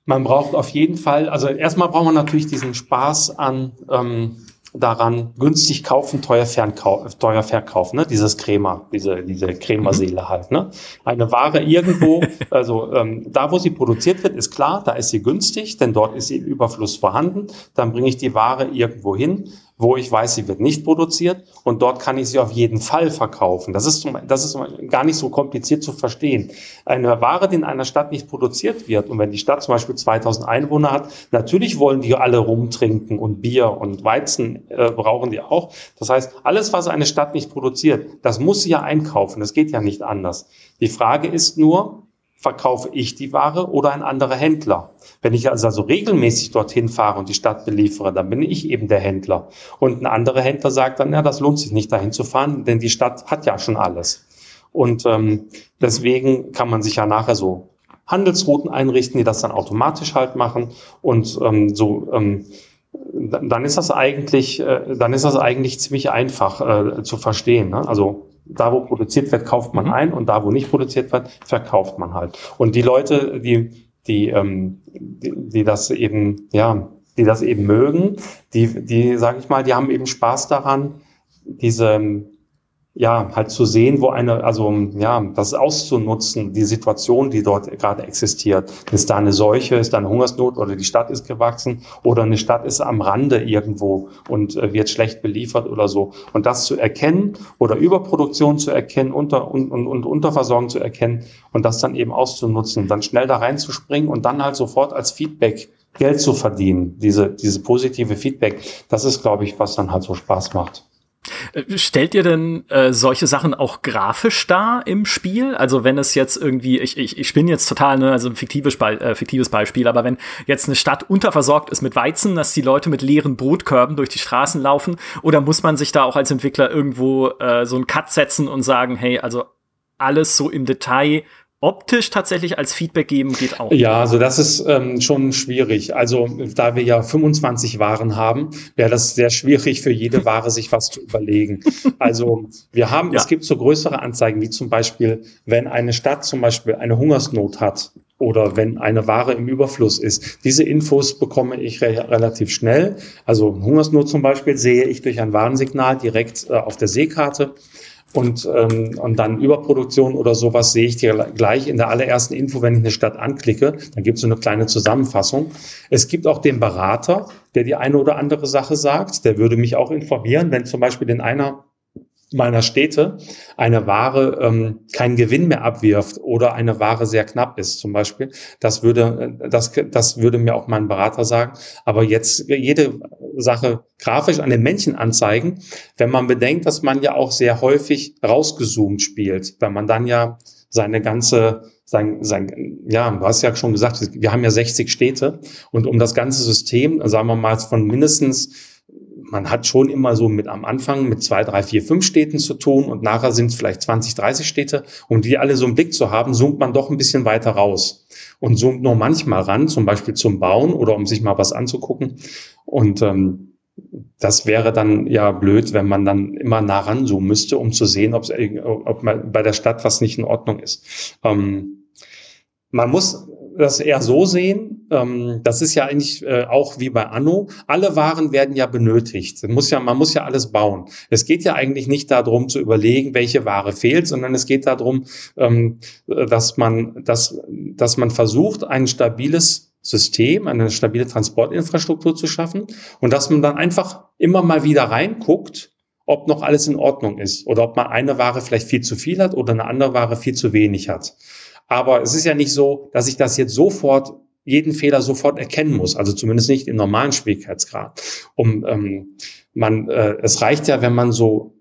man braucht auf jeden Fall, also erstmal braucht man natürlich diesen Spaß an ähm, daran, günstig kaufen, teuer, Fernkau teuer verkaufen, ne? dieses Crema, diese, diese Cremerseele mhm. halt. Ne? Eine Ware irgendwo, also ähm, da, wo sie produziert wird, ist klar, da ist sie günstig, denn dort ist sie im Überfluss vorhanden. Dann bringe ich die Ware irgendwo hin, wo ich weiß, sie wird nicht produziert und dort kann ich sie auf jeden Fall verkaufen. Das ist, das ist gar nicht so kompliziert zu verstehen. Eine Ware, die in einer Stadt nicht produziert wird und wenn die Stadt zum Beispiel 2000 Einwohner hat, natürlich wollen die alle rumtrinken und Bier und Weizen äh, brauchen die auch. Das heißt, alles, was eine Stadt nicht produziert, das muss sie ja einkaufen. Das geht ja nicht anders. Die Frage ist nur, verkaufe ich die Ware oder ein anderer Händler. Wenn ich also, regelmäßig dorthin fahre und die Stadt beliefere, dann bin ich eben der Händler. Und ein anderer Händler sagt dann, ja, das lohnt sich nicht dahin zu fahren, denn die Stadt hat ja schon alles. Und ähm, deswegen kann man sich ja nachher so Handelsrouten einrichten, die das dann automatisch halt machen. Und ähm, so ähm, dann ist das eigentlich, äh, dann ist das eigentlich ziemlich einfach äh, zu verstehen. Ne? Also da, wo produziert wird, kauft man mhm. ein und da, wo nicht produziert wird, verkauft man halt. Und die Leute, die, die, ähm, die, die das eben, ja, die das eben mögen, die, die, sage ich mal, die haben eben Spaß daran, diese, ja, halt zu sehen, wo eine, also ja, das auszunutzen, die Situation, die dort gerade existiert. Ist da eine Seuche, ist da eine Hungersnot oder die Stadt ist gewachsen oder eine Stadt ist am Rande irgendwo und äh, wird schlecht beliefert oder so. Und das zu erkennen oder Überproduktion zu erkennen, unter und, und, und Unterversorgung zu erkennen und das dann eben auszunutzen, dann schnell da reinzuspringen und dann halt sofort als Feedback Geld zu verdienen, diese, diese positive Feedback, das ist, glaube ich, was dann halt so Spaß macht. Äh, stellt ihr denn äh, solche Sachen auch grafisch dar im Spiel? Also wenn es jetzt irgendwie, ich, ich, ich bin jetzt total, ne, also ein fiktives, Be äh, fiktives Beispiel, aber wenn jetzt eine Stadt unterversorgt ist mit Weizen, dass die Leute mit leeren Brotkörben durch die Straßen laufen, oder muss man sich da auch als Entwickler irgendwo äh, so einen Cut setzen und sagen, hey, also alles so im Detail optisch tatsächlich als Feedback geben geht auch. Ja, also das ist ähm, schon schwierig. Also da wir ja 25 Waren haben, wäre das sehr schwierig für jede Ware sich was zu überlegen. Also wir haben, ja. es gibt so größere Anzeigen, wie zum Beispiel, wenn eine Stadt zum Beispiel eine Hungersnot hat oder wenn eine Ware im Überfluss ist. Diese Infos bekomme ich re relativ schnell. Also Hungersnot zum Beispiel sehe ich durch ein Warnsignal direkt äh, auf der Seekarte. Und, ähm, und dann Überproduktion oder sowas sehe ich dir gleich in der allerersten Info, wenn ich eine Stadt anklicke. Dann gibt es so eine kleine Zusammenfassung. Es gibt auch den Berater, der die eine oder andere Sache sagt. Der würde mich auch informieren, wenn zum Beispiel in einer meiner Städte eine Ware ähm, keinen Gewinn mehr abwirft oder eine Ware sehr knapp ist zum Beispiel. Das würde, äh, das, das würde mir auch mein Berater sagen. Aber jetzt jede Sache grafisch an den Männchen anzeigen, wenn man bedenkt, dass man ja auch sehr häufig rausgezoomt spielt, wenn man dann ja seine ganze sein, sein, ja, du hast ja schon gesagt, wir haben ja 60 Städte und um das ganze System, sagen wir mal, von mindestens man hat schon immer so mit am Anfang mit zwei, drei, vier, fünf Städten zu tun und nachher sind es vielleicht 20, 30 Städte. Und die alle so im Blick zu haben, zoomt man doch ein bisschen weiter raus und zoomt nur manchmal ran, zum Beispiel zum Bauen oder um sich mal was anzugucken. Und ähm, das wäre dann ja blöd, wenn man dann immer nah ranzoomen müsste, um zu sehen, ob, bei der Stadt was nicht in Ordnung ist. Ähm, man muss das eher so sehen. Ähm, das ist ja eigentlich äh, auch wie bei Anno. Alle Waren werden ja benötigt. Man muss ja, man muss ja alles bauen. Es geht ja eigentlich nicht darum zu überlegen, welche Ware fehlt, sondern es geht darum, ähm, dass man, dass, dass man versucht, ein stabiles System, eine stabile Transportinfrastruktur zu schaffen und dass man dann einfach immer mal wieder reinguckt, ob noch alles in Ordnung ist oder ob man eine Ware vielleicht viel zu viel hat oder eine andere Ware viel zu wenig hat. Aber es ist ja nicht so, dass ich das jetzt sofort jeden Fehler sofort erkennen muss, also zumindest nicht im normalen Schwierigkeitsgrad. Um ähm, man, äh, es reicht ja, wenn man so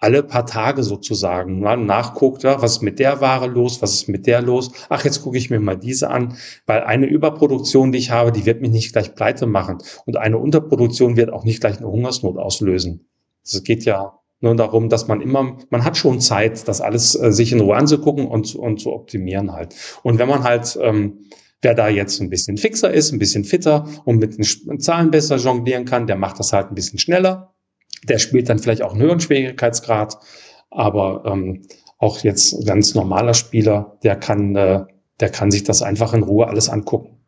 alle paar Tage sozusagen ne, nachguckt, ja, was ist mit der Ware los, was ist mit der los. Ach, jetzt gucke ich mir mal diese an, weil eine Überproduktion, die ich habe, die wird mich nicht gleich pleite machen und eine Unterproduktion wird auch nicht gleich eine Hungersnot auslösen. Das geht ja nur darum, dass man immer, man hat schon Zeit, das alles äh, sich in Ruhe anzugucken und, und zu optimieren halt. Und wenn man halt, ähm, wer da jetzt ein bisschen fixer ist, ein bisschen fitter und mit den Zahlen besser jonglieren kann, der macht das halt ein bisschen schneller. Der spielt dann vielleicht auch einen höheren Schwierigkeitsgrad, aber ähm, auch jetzt ganz normaler Spieler, der kann, äh, der kann sich das einfach in Ruhe alles angucken.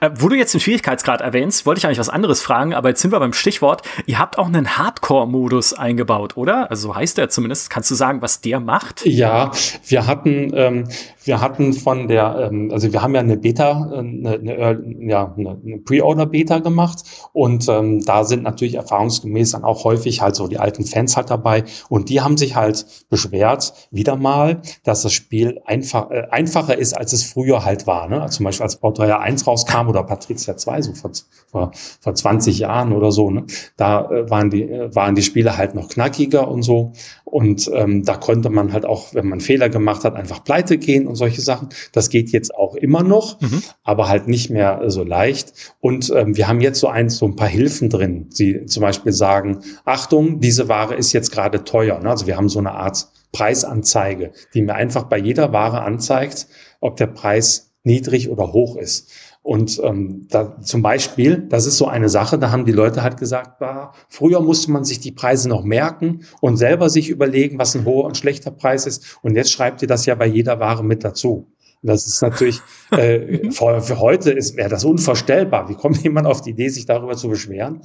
Äh, wo du jetzt den Schwierigkeitsgrad erwähnst, wollte ich eigentlich was anderes fragen, aber jetzt sind wir beim Stichwort. Ihr habt auch einen Hardcore-Modus eingebaut, oder? Also so heißt der zumindest. Kannst du sagen, was der macht? Ja, wir hatten, ähm, wir hatten von der, ähm, also wir haben ja eine Beta, äh, eine, eine, ja, eine Pre-Order-Beta gemacht und ähm, da sind natürlich erfahrungsgemäß dann auch häufig halt so die alten Fans halt dabei und die haben sich halt beschwert, wieder mal, dass das Spiel einfach, äh, einfacher ist, als es früher halt war. Ne? Also zum Beispiel als Bauteuer 1 rauskam oder Patricia 2, so vor, vor, vor 20 Jahren oder so, ne? da äh, waren, die, äh, waren die Spiele halt noch knackiger und so und ähm, da konnte man halt auch, wenn man Fehler gemacht hat, einfach pleite gehen und solche Sachen. Das geht jetzt auch immer noch, mhm. aber halt nicht mehr so leicht. Und ähm, wir haben jetzt so ein, so ein paar Hilfen drin. Sie zum Beispiel sagen, Achtung, diese Ware ist jetzt gerade teuer. Ne? Also wir haben so eine Art Preisanzeige, die mir einfach bei jeder Ware anzeigt, ob der Preis niedrig oder hoch ist. Und ähm, da zum Beispiel, das ist so eine Sache, da haben die Leute halt gesagt, bah, früher musste man sich die Preise noch merken und selber sich überlegen, was ein hoher und schlechter Preis ist. Und jetzt schreibt ihr das ja bei jeder Ware mit dazu. Das ist natürlich, äh, für, für heute ist wäre das unvorstellbar. Wie kommt jemand auf die Idee, sich darüber zu beschweren?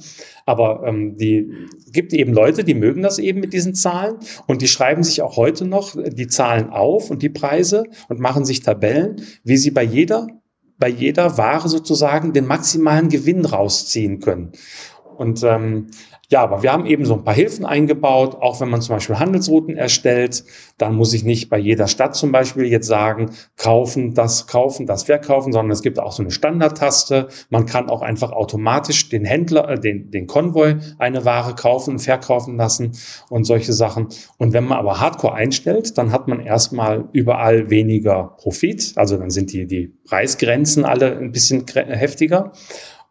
Aber ähm, die gibt eben Leute, die mögen das eben mit diesen Zahlen und die schreiben sich auch heute noch die Zahlen auf und die Preise und machen sich Tabellen, wie sie bei jeder bei jeder Ware sozusagen den maximalen Gewinn rausziehen können. Und ähm, ja, aber wir haben eben so ein paar Hilfen eingebaut, auch wenn man zum Beispiel Handelsrouten erstellt, dann muss ich nicht bei jeder Stadt zum Beispiel jetzt sagen, kaufen, das kaufen, das verkaufen, sondern es gibt auch so eine Standardtaste. Man kann auch einfach automatisch den Händler, äh, den, den Konvoi eine Ware kaufen und verkaufen lassen und solche Sachen. Und wenn man aber Hardcore einstellt, dann hat man erstmal überall weniger Profit. Also dann sind die, die Preisgrenzen alle ein bisschen heftiger.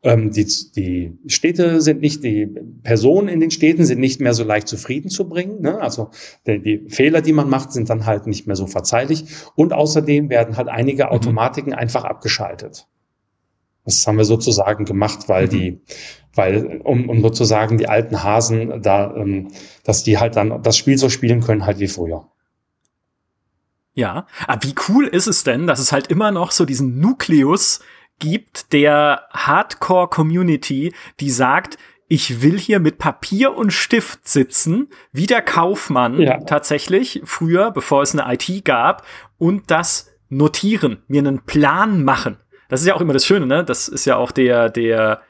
Ähm, die, die Städte sind nicht, die Personen in den Städten sind nicht mehr so leicht zufrieden zu bringen. Ne? Also die, die Fehler, die man macht, sind dann halt nicht mehr so verzeihlich. Und außerdem werden halt einige mhm. Automatiken mhm. einfach abgeschaltet. Das haben wir sozusagen gemacht, weil mhm. die, weil, um, um sozusagen die alten Hasen da, ähm, dass die halt dann das Spiel so spielen können, halt wie früher. Ja, aber wie cool ist es denn, dass es halt immer noch so diesen Nukleus gibt der Hardcore-Community, die sagt, ich will hier mit Papier und Stift sitzen, wie der Kaufmann ja. tatsächlich früher, bevor es eine IT gab, und das notieren, mir einen Plan machen. Das ist ja auch immer das Schöne, ne? Das ist ja auch der, der,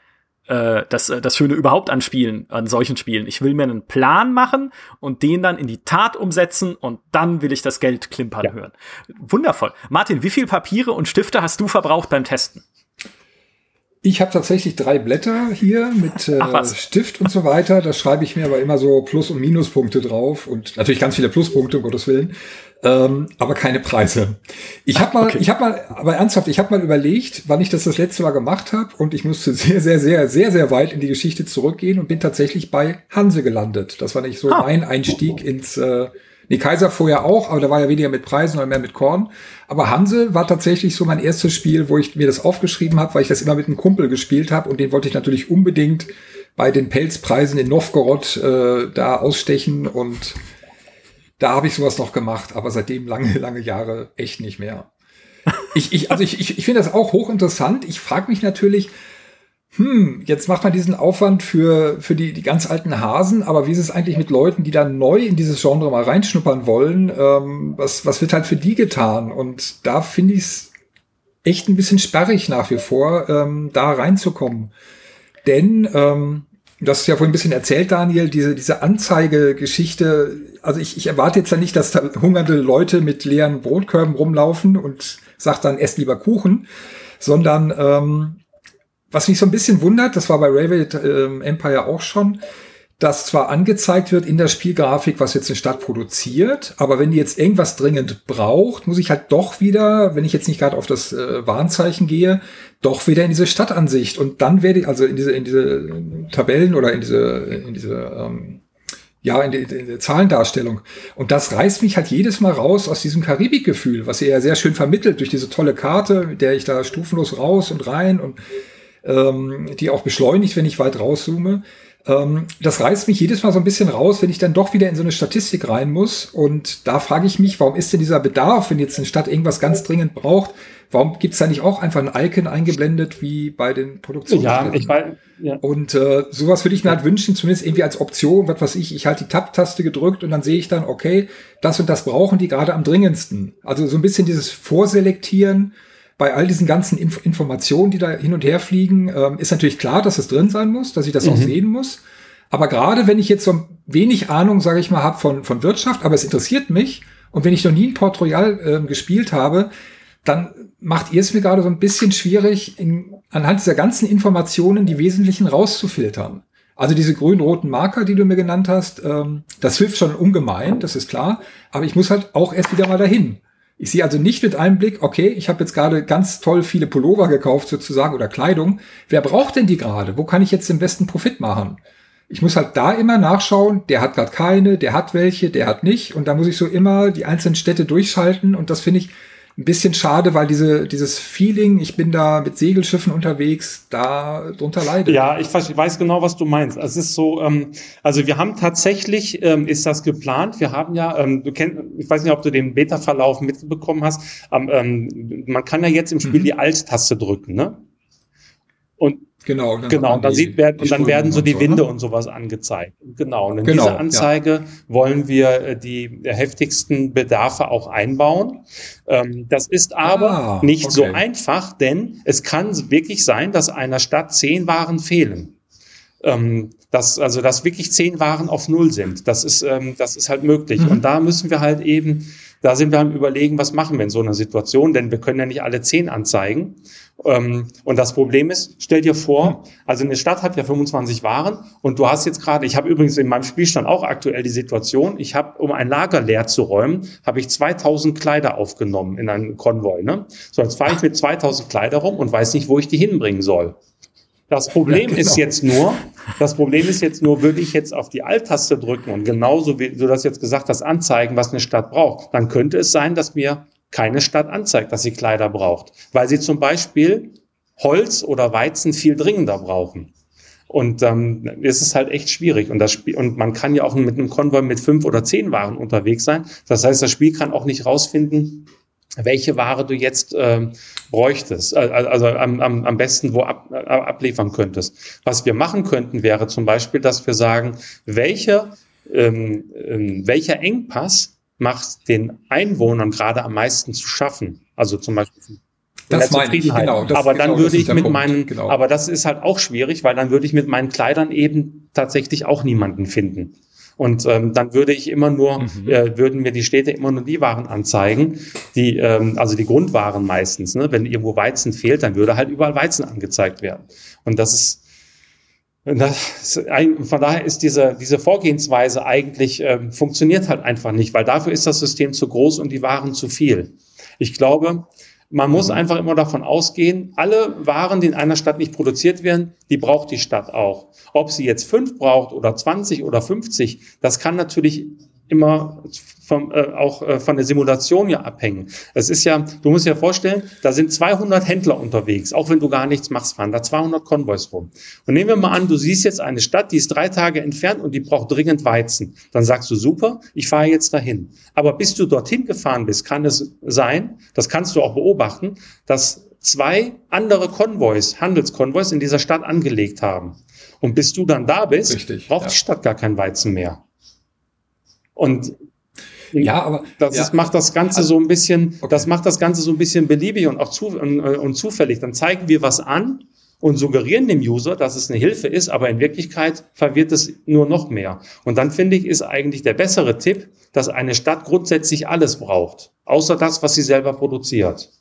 äh, das, äh, das Schöne überhaupt an Spielen, an solchen Spielen. Ich will mir einen Plan machen und den dann in die Tat umsetzen und dann will ich das Geld klimpern ja. hören. Wundervoll. Martin, wie viel Papiere und Stifte hast du verbraucht beim Testen? Ich habe tatsächlich drei Blätter hier mit äh, Stift und so weiter. Da schreibe ich mir aber immer so Plus- und Minuspunkte drauf und natürlich ganz viele Pluspunkte, um Gottes Willen ähm, aber keine Preise. Ich habe mal, okay. ich habe mal, aber ernsthaft, ich habe mal überlegt, wann ich das das letzte Mal gemacht habe und ich musste sehr, sehr, sehr, sehr, sehr weit in die Geschichte zurückgehen und bin tatsächlich bei Hanse gelandet. Das war nicht so ah. mein Einstieg ins, äh, nee, Kaiser vorher auch, aber da war ja weniger mit Preisen, sondern mehr mit Korn. Aber Hanse war tatsächlich so mein erstes Spiel, wo ich mir das aufgeschrieben habe, weil ich das immer mit einem Kumpel gespielt habe und den wollte ich natürlich unbedingt bei den Pelzpreisen in Novgorod äh, da ausstechen und da habe ich sowas noch gemacht, aber seitdem lange, lange Jahre echt nicht mehr. Ich, ich, also ich, ich, ich finde das auch hochinteressant. Ich frage mich natürlich, hm, jetzt macht man diesen Aufwand für, für die, die ganz alten Hasen, aber wie ist es eigentlich mit Leuten, die da neu in dieses Genre mal reinschnuppern wollen? Ähm, was, was wird halt für die getan? Und da finde ich es echt ein bisschen sperrig nach wie vor, ähm, da reinzukommen. Denn ähm, Du hast ja vorhin ein bisschen erzählt, Daniel, diese, diese Anzeigegeschichte. Also ich, ich erwarte jetzt ja nicht, dass da hungernde Leute mit leeren Brotkörben rumlaufen und sagt dann, esst lieber Kuchen, sondern ähm, was mich so ein bisschen wundert, das war bei Railway äh, Empire auch schon, dass zwar angezeigt wird in der Spielgrafik, was jetzt eine Stadt produziert, aber wenn die jetzt irgendwas dringend braucht, muss ich halt doch wieder, wenn ich jetzt nicht gerade auf das äh, Warnzeichen gehe, doch wieder in diese Stadtansicht und dann werde ich also in diese in diese Tabellen oder in diese in diese ähm, ja, in die Zahlendarstellung. Und das reißt mich halt jedes Mal raus aus diesem Karibikgefühl, was ihr ja sehr schön vermittelt durch diese tolle Karte, mit der ich da stufenlos raus und rein und ähm, die auch beschleunigt, wenn ich weit rauszoome. Ähm, das reißt mich jedes Mal so ein bisschen raus, wenn ich dann doch wieder in so eine Statistik rein muss. Und da frage ich mich, warum ist denn dieser Bedarf, wenn jetzt eine Stadt irgendwas ganz dringend braucht, warum gibt es da nicht auch einfach ein Icon eingeblendet wie bei den Produktionen? Ja, ich weiß. Ja. Und äh, sowas würde ich mir halt wünschen, zumindest irgendwie als Option, was weiß ich, ich halte die Tab-Taste gedrückt und dann sehe ich dann, okay, das und das brauchen die gerade am dringendsten. Also so ein bisschen dieses Vorselektieren bei all diesen ganzen Inf Informationen, die da hin und her fliegen, ähm, ist natürlich klar, dass es drin sein muss, dass ich das mhm. auch sehen muss. Aber gerade wenn ich jetzt so wenig Ahnung, sage ich mal, habe von, von Wirtschaft, aber es interessiert mich und wenn ich noch nie ein Port Royal äh, gespielt habe, dann macht ihr es mir gerade so ein bisschen schwierig, in, anhand dieser ganzen Informationen die wesentlichen rauszufiltern. Also diese grün-roten Marker, die du mir genannt hast, ähm, das hilft schon ungemein, das ist klar. Aber ich muss halt auch erst wieder mal dahin. Ich sehe also nicht mit einem Blick, okay, ich habe jetzt gerade ganz toll viele Pullover gekauft sozusagen oder Kleidung. Wer braucht denn die gerade? Wo kann ich jetzt den besten Profit machen? Ich muss halt da immer nachschauen, der hat gerade keine, der hat welche, der hat nicht. Und da muss ich so immer die einzelnen Städte durchschalten. Und das finde ich ein bisschen schade, weil diese, dieses Feeling, ich bin da mit Segelschiffen unterwegs, da drunter leidet. Ja, ich weiß genau, was du meinst. Es ist so, ähm, also wir haben tatsächlich, ähm, ist das geplant. Wir haben ja, ähm, du kennst, ich weiß nicht, ob du den Beta-Verlauf mitbekommen hast. Ähm, man kann ja jetzt im Spiel mhm. die Alt-Taste drücken, ne? Und Genau, und dann, genau, und dann, sieht, werden, und dann werden so die so, Winde ne? und sowas angezeigt. Genau, und in genau, diese Anzeige ja. wollen wir äh, die heftigsten Bedarfe auch einbauen. Ähm, das ist aber ah, nicht okay. so einfach, denn es kann wirklich sein, dass einer Stadt zehn Waren fehlen. Ähm, dass, also, dass wirklich zehn Waren auf Null sind. Das ist, ähm, das ist halt möglich. Mhm. Und da müssen wir halt eben da sind wir am überlegen, was machen wir in so einer Situation, denn wir können ja nicht alle zehn anzeigen. Ähm, und das Problem ist, stell dir vor, also eine Stadt hat ja 25 Waren und du hast jetzt gerade, ich habe übrigens in meinem Spielstand auch aktuell die Situation, ich habe, um ein Lager leer zu räumen, habe ich 2000 Kleider aufgenommen in einen Konvoi. Ne? So, jetzt fahre ich mit 2000 Kleider rum und weiß nicht, wo ich die hinbringen soll. Das Problem ja, genau. ist jetzt nur, das Problem ist jetzt nur, würde ich jetzt auf die Alt-Taste drücken und genauso wie du das jetzt gesagt hast, anzeigen, was eine Stadt braucht, dann könnte es sein, dass mir keine Stadt anzeigt, dass sie Kleider braucht, weil sie zum Beispiel Holz oder Weizen viel dringender brauchen. Und ähm, es ist halt echt schwierig. Und, das Spiel, und man kann ja auch mit einem Konvoi mit fünf oder zehn Waren unterwegs sein. Das heißt, das Spiel kann auch nicht rausfinden, welche Ware du jetzt ähm, bräuchtest, äh, also am, am, am besten wo ab, äh, abliefern könntest. Was wir machen könnten, wäre zum Beispiel, dass wir sagen, welche, ähm, ähm, welcher Engpass macht den Einwohnern gerade am meisten zu schaffen? Also zum Beispiel das meine ich, genau. Aber dann genau, würde ich mit Punkt. meinen, genau. aber das ist halt auch schwierig, weil dann würde ich mit meinen Kleidern eben tatsächlich auch niemanden finden. Und ähm, dann würde ich immer nur, mhm. äh, würden mir die Städte immer nur die Waren anzeigen, die, ähm, also die Grundwaren meistens. Ne? Wenn irgendwo Weizen fehlt, dann würde halt überall Weizen angezeigt werden. Und das ist, das, von daher ist diese, diese Vorgehensweise eigentlich, ähm, funktioniert halt einfach nicht, weil dafür ist das System zu groß und die Waren zu viel. Ich glaube, man muss mhm. einfach immer davon ausgehen, alle Waren, die in einer Stadt nicht produziert werden, die braucht die Stadt auch. Ob sie jetzt fünf braucht oder 20 oder 50, das kann natürlich immer vom, äh, auch äh, von der Simulation ja abhängen. Es ist ja, du musst dir vorstellen, da sind 200 Händler unterwegs, auch wenn du gar nichts machst, fahren da 200 Konvois rum. Und nehmen wir mal an, du siehst jetzt eine Stadt, die ist drei Tage entfernt und die braucht dringend Weizen. Dann sagst du, super, ich fahre jetzt dahin. Aber bis du dorthin gefahren bist, kann es sein, das kannst du auch beobachten, dass zwei andere Konvois, Handelskonvois in dieser Stadt angelegt haben. Und bis du dann da bist, Richtig, braucht ja. die Stadt gar kein Weizen mehr. Und ja, aber das ja. Ist, macht das Ganze also, so ein bisschen, okay. das macht das Ganze so ein bisschen beliebig und auch zu, und, und zufällig. Dann zeigen wir was an und suggerieren dem User, dass es eine Hilfe ist, aber in Wirklichkeit verwirrt es nur noch mehr. Und dann finde ich, ist eigentlich der bessere Tipp, dass eine Stadt grundsätzlich alles braucht, außer das, was sie selber produziert.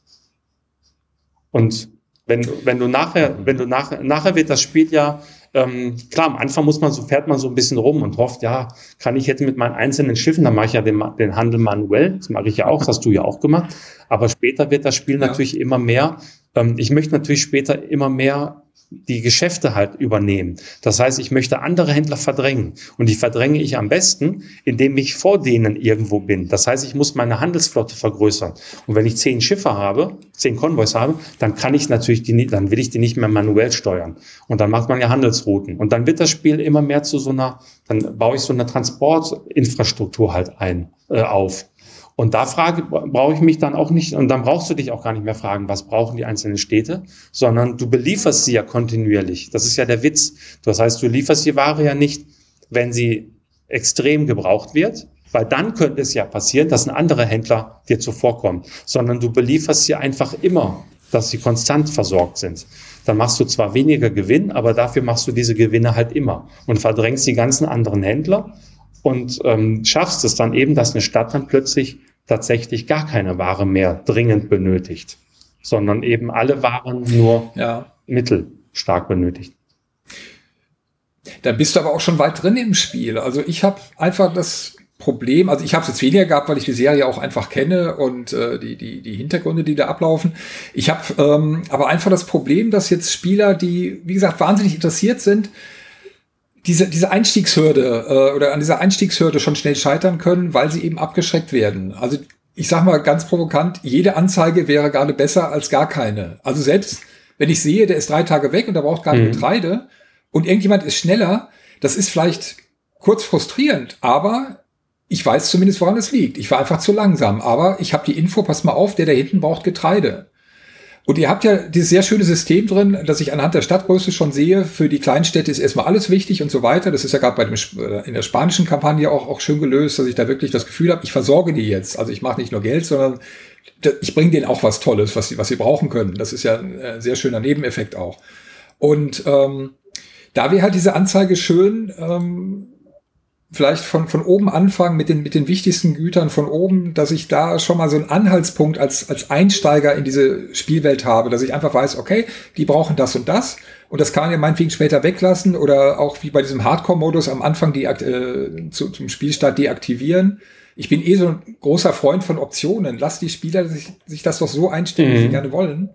Und wenn, wenn du nachher, wenn du nachher, nachher wird das Spiel ja ähm, klar, am Anfang muss man so, fährt man so ein bisschen rum und hofft, ja, kann ich jetzt mit meinen einzelnen Schiffen, dann mache ich ja den, den Handel manuell, das mache ich ja auch, das hast du ja auch gemacht. Aber später wird das Spiel ja. natürlich immer mehr. Ähm, ich möchte natürlich später immer mehr die Geschäfte halt übernehmen. Das heißt, ich möchte andere Händler verdrängen. Und die verdränge ich am besten, indem ich vor denen irgendwo bin. Das heißt, ich muss meine Handelsflotte vergrößern. Und wenn ich zehn Schiffe habe, zehn Konvois habe, dann kann ich natürlich die, dann will ich die nicht mehr manuell steuern. Und dann macht man ja Handelsrouten. Und dann wird das Spiel immer mehr zu so einer, dann baue ich so eine Transportinfrastruktur halt ein, äh, auf. Und da frage, brauche ich mich dann auch nicht, und dann brauchst du dich auch gar nicht mehr fragen, was brauchen die einzelnen Städte, sondern du belieferst sie ja kontinuierlich. Das ist ja der Witz. Das heißt, du lieferst die Ware ja nicht, wenn sie extrem gebraucht wird, weil dann könnte es ja passieren, dass ein anderer Händler dir zuvorkommt, sondern du belieferst sie einfach immer, dass sie konstant versorgt sind. Dann machst du zwar weniger Gewinn, aber dafür machst du diese Gewinne halt immer und verdrängst die ganzen anderen Händler und ähm, schaffst es dann eben, dass eine Stadt dann plötzlich tatsächlich gar keine Ware mehr dringend benötigt, sondern eben alle Waren nur ja. mittelstark benötigt. Da bist du aber auch schon weit drin im Spiel. Also ich habe einfach das Problem, also ich habe es jetzt weniger gehabt, weil ich die Serie auch einfach kenne und äh, die, die, die Hintergründe, die da ablaufen. Ich habe ähm, aber einfach das Problem, dass jetzt Spieler, die, wie gesagt, wahnsinnig interessiert sind, diese, diese Einstiegshürde äh, oder an dieser Einstiegshürde schon schnell scheitern können, weil sie eben abgeschreckt werden. Also ich sag mal ganz provokant, jede Anzeige wäre gerade besser als gar keine. Also selbst wenn ich sehe, der ist drei Tage weg und da braucht gerade mhm. Getreide und irgendjemand ist schneller, das ist vielleicht kurz frustrierend, aber ich weiß zumindest, woran es liegt. Ich war einfach zu langsam, aber ich habe die Info, pass mal auf, der da hinten braucht Getreide. Und ihr habt ja dieses sehr schöne System drin, dass ich anhand der Stadtgröße schon sehe, für die Kleinstädte ist erstmal alles wichtig und so weiter. Das ist ja gerade bei dem, äh, in der spanischen Kampagne auch, auch schön gelöst, dass ich da wirklich das Gefühl habe, ich versorge die jetzt. Also ich mache nicht nur Geld, sondern ich bringe denen auch was Tolles, was sie, was sie brauchen können. Das ist ja ein äh, sehr schöner Nebeneffekt auch. Und ähm, da wäre halt diese Anzeige schön, ähm, vielleicht von, von oben anfangen mit den, mit den wichtigsten Gütern von oben, dass ich da schon mal so einen Anhaltspunkt als, als Einsteiger in diese Spielwelt habe, dass ich einfach weiß, okay, die brauchen das und das und das kann man ja meinetwegen später weglassen oder auch wie bei diesem Hardcore-Modus am Anfang die, äh, zu, zum Spielstart deaktivieren. Ich bin eh so ein großer Freund von Optionen. Lass die Spieler sich, sich das doch so einstellen, mhm. wie sie mhm. gerne wollen.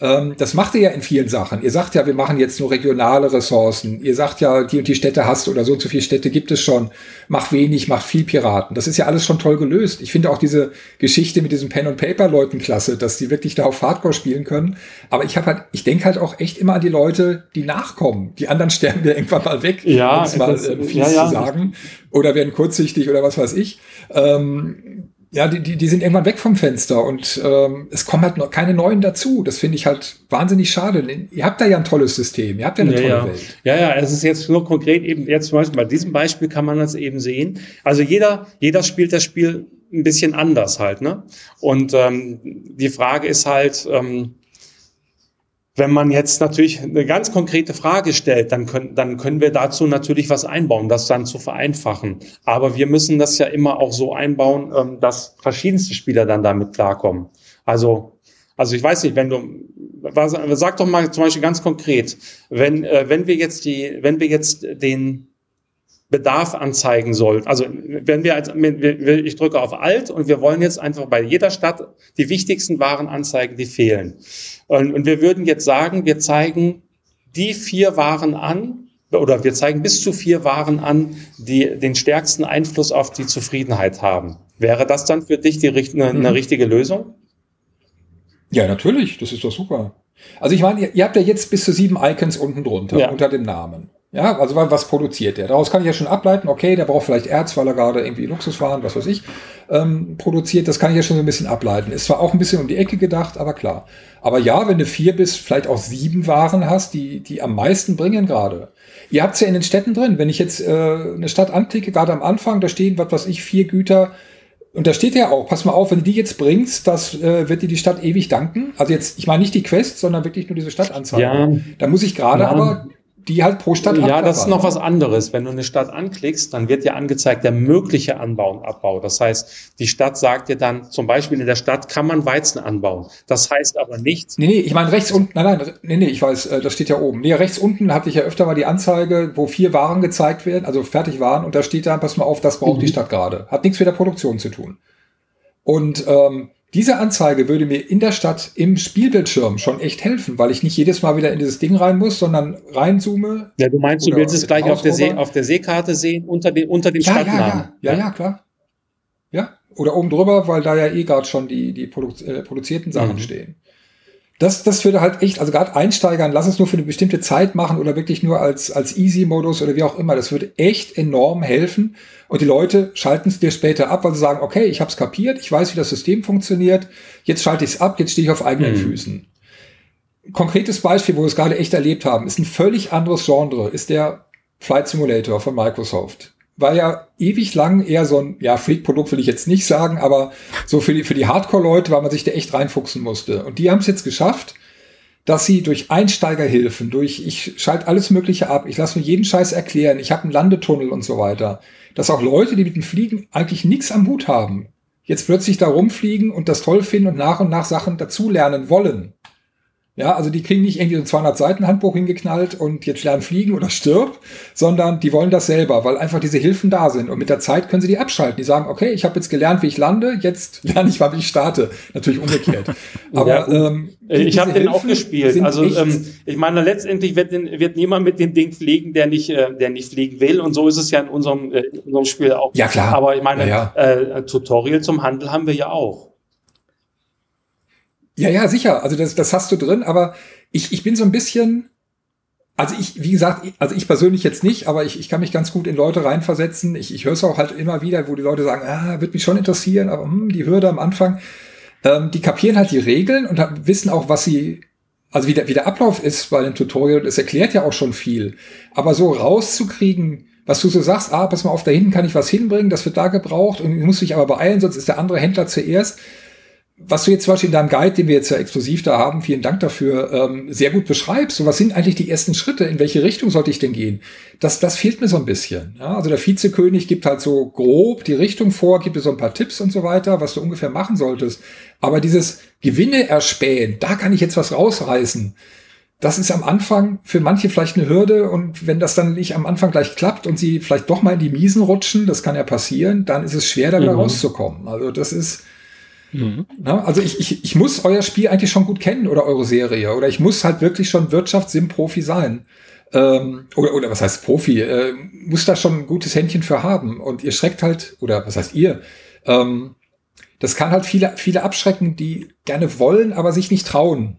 Ähm, das macht ihr ja in vielen Sachen. Ihr sagt ja, wir machen jetzt nur regionale Ressourcen. Ihr sagt ja, die und die Städte hast du oder so und so viele Städte gibt es schon. Mach wenig, mach viel Piraten. Das ist ja alles schon toll gelöst. Ich finde auch diese Geschichte mit diesem Pen and Paper Leuten klasse, dass die wirklich da auf Hardcore spielen können. Aber ich habe halt, ich denke halt auch echt immer an die Leute, die nachkommen. Die anderen sterben ja irgendwann mal weg, ja, um es mal äh, fies ja, ja. zu sagen, oder werden kurzsichtig oder was weiß ich. Ähm, ja, die, die, die sind irgendwann weg vom Fenster und ähm, es kommen halt noch keine neuen dazu. Das finde ich halt wahnsinnig schade. Ihr habt da ja ein tolles System, ihr habt ja eine ja, tolle ja. Welt. Ja, ja, es ist jetzt nur konkret eben, jetzt zum Beispiel bei diesem Beispiel kann man das eben sehen. Also jeder, jeder spielt das Spiel ein bisschen anders halt, ne? Und ähm, die Frage ist halt, ähm, wenn man jetzt natürlich eine ganz konkrete Frage stellt, dann können, dann können wir dazu natürlich was einbauen, das dann zu vereinfachen. Aber wir müssen das ja immer auch so einbauen, ähm, dass verschiedenste Spieler dann damit klarkommen. Also, also ich weiß nicht, wenn du, sag doch mal zum Beispiel ganz konkret, wenn, äh, wenn wir jetzt die, wenn wir jetzt den, Bedarf anzeigen sollten. Also wenn wir als, ich drücke auf Alt und wir wollen jetzt einfach bei jeder Stadt die wichtigsten Waren anzeigen, die fehlen. Und, und wir würden jetzt sagen, wir zeigen die vier Waren an, oder wir zeigen bis zu vier Waren an, die den stärksten Einfluss auf die Zufriedenheit haben. Wäre das dann für dich die, eine, eine mhm. richtige Lösung? Ja, natürlich. Das ist doch super. Also ich meine, ihr, ihr habt ja jetzt bis zu sieben Icons unten drunter, ja. unter dem Namen. Ja, also was produziert der? Daraus kann ich ja schon ableiten, okay, der braucht vielleicht Erz, weil er gerade irgendwie Luxuswaren, was weiß ich, ähm, produziert. Das kann ich ja schon so ein bisschen ableiten. Ist zwar auch ein bisschen um die Ecke gedacht, aber klar. Aber ja, wenn du vier bis vielleicht auch sieben Waren hast, die, die am meisten bringen gerade. Ihr habt es ja in den Städten drin. Wenn ich jetzt äh, eine Stadt anklicke, gerade am Anfang, da stehen, was weiß ich, vier Güter, und da steht ja auch, pass mal auf, wenn du die jetzt bringst, das äh, wird dir die Stadt ewig danken. Also jetzt, ich meine nicht die Quest, sondern wirklich nur diese Stadtanzeige. Ja. Da muss ich gerade ja. aber die halt pro Stadt Ja, das ist noch was anderes. Wenn du eine Stadt anklickst, dann wird dir angezeigt der mögliche Anbau und Abbau. Das heißt, die Stadt sagt dir dann, zum Beispiel in der Stadt kann man Weizen anbauen. Das heißt aber nicht. Nee, nee, ich meine rechts unten, nein, nein, nee, nee, ich weiß, äh, das steht ja oben. Nee, rechts unten hatte ich ja öfter mal die Anzeige, wo vier Waren gezeigt werden, also fertig waren, und da steht dann, pass mal auf, das braucht mhm. die Stadt gerade. Hat nichts mit der Produktion zu tun. Und ähm, diese Anzeige würde mir in der Stadt im Spielbildschirm schon echt helfen, weil ich nicht jedes Mal wieder in dieses Ding rein muss, sondern reinzoome. Ja, du meinst, du willst es gleich auf der, See, auf der Seekarte sehen, unter, den, unter dem ja, Stadtnamen. Ja, ja, ja, ja, klar. Ja, oder oben drüber, weil da ja eh gerade schon die, die produ äh, produzierten Sachen mhm. stehen. Das, das würde halt echt, also gerade Einsteigern, lass es nur für eine bestimmte Zeit machen oder wirklich nur als, als Easy-Modus oder wie auch immer. Das würde echt enorm helfen. Und die Leute schalten es dir später ab, weil sie sagen, okay, ich habe es kapiert, ich weiß, wie das System funktioniert, jetzt schalte ich es ab, jetzt stehe ich auf eigenen mhm. Füßen. Konkretes Beispiel, wo wir es gerade echt erlebt haben, ist ein völlig anderes Genre, ist der Flight Simulator von Microsoft war ja ewig lang eher so ein, ja, Freak-Produkt will ich jetzt nicht sagen, aber so für die, für die Hardcore-Leute, weil man sich da echt reinfuchsen musste. Und die haben es jetzt geschafft, dass sie durch Einsteigerhilfen, durch ich schalte alles Mögliche ab, ich lasse mir jeden Scheiß erklären, ich habe einen Landetunnel und so weiter, dass auch Leute, die mit dem Fliegen eigentlich nichts am Hut haben, jetzt plötzlich da rumfliegen und das toll finden und nach und nach Sachen dazulernen wollen. Ja, also die kriegen nicht irgendwie so ein 200 Seiten Handbuch hingeknallt und jetzt lernen fliegen oder stirb, sondern die wollen das selber, weil einfach diese Hilfen da sind und mit der Zeit können sie die abschalten. Die sagen, okay, ich habe jetzt gelernt, wie ich lande, jetzt lerne ich mal, wie ich starte. Natürlich umgekehrt. Aber ja, ähm, ich habe den auch gespielt. Also ähm, ich meine, letztendlich wird, wird niemand mit dem Ding fliegen, der nicht, äh, der nicht fliegen will. Und so ist es ja in unserem, äh, in unserem Spiel auch. Ja klar. Aber ich meine, ja, ja. Äh, Tutorial zum Handel haben wir ja auch. Ja, ja, sicher. Also das, das hast du drin, aber ich, ich bin so ein bisschen, also ich, wie gesagt, also ich persönlich jetzt nicht, aber ich, ich kann mich ganz gut in Leute reinversetzen. Ich, ich höre es auch halt immer wieder, wo die Leute sagen, ah, wird mich schon interessieren, aber hm, die Hürde am Anfang, ähm, die kapieren halt die Regeln und wissen auch, was sie, also wie der, wie der Ablauf ist bei dem Tutorial, das erklärt ja auch schon viel. Aber so rauszukriegen, was du so sagst, ah, pass mal auf, da hinten kann ich was hinbringen, das wird da gebraucht und muss dich aber beeilen, sonst ist der andere Händler zuerst was du jetzt zum Beispiel in deinem Guide, den wir jetzt ja exklusiv da haben, vielen Dank dafür, ähm, sehr gut beschreibst. So, was sind eigentlich die ersten Schritte? In welche Richtung sollte ich denn gehen? Das, das fehlt mir so ein bisschen. Ja, also der Vizekönig gibt halt so grob die Richtung vor, gibt dir so ein paar Tipps und so weiter, was du ungefähr machen solltest. Aber dieses Gewinne erspähen, da kann ich jetzt was rausreißen. Das ist am Anfang für manche vielleicht eine Hürde und wenn das dann nicht am Anfang gleich klappt und sie vielleicht doch mal in die Miesen rutschen, das kann ja passieren, dann ist es schwer, da wieder mhm. rauszukommen. Also das ist, Mhm. Na, also ich, ich, ich muss euer Spiel eigentlich schon gut kennen oder eure Serie oder ich muss halt wirklich schon Wirtschaftssim-Profi sein. Ähm, oder, oder was heißt Profi? Äh, muss da schon ein gutes Händchen für haben und ihr schreckt halt, oder was heißt ihr? Ähm, das kann halt viele, viele abschrecken, die gerne wollen, aber sich nicht trauen,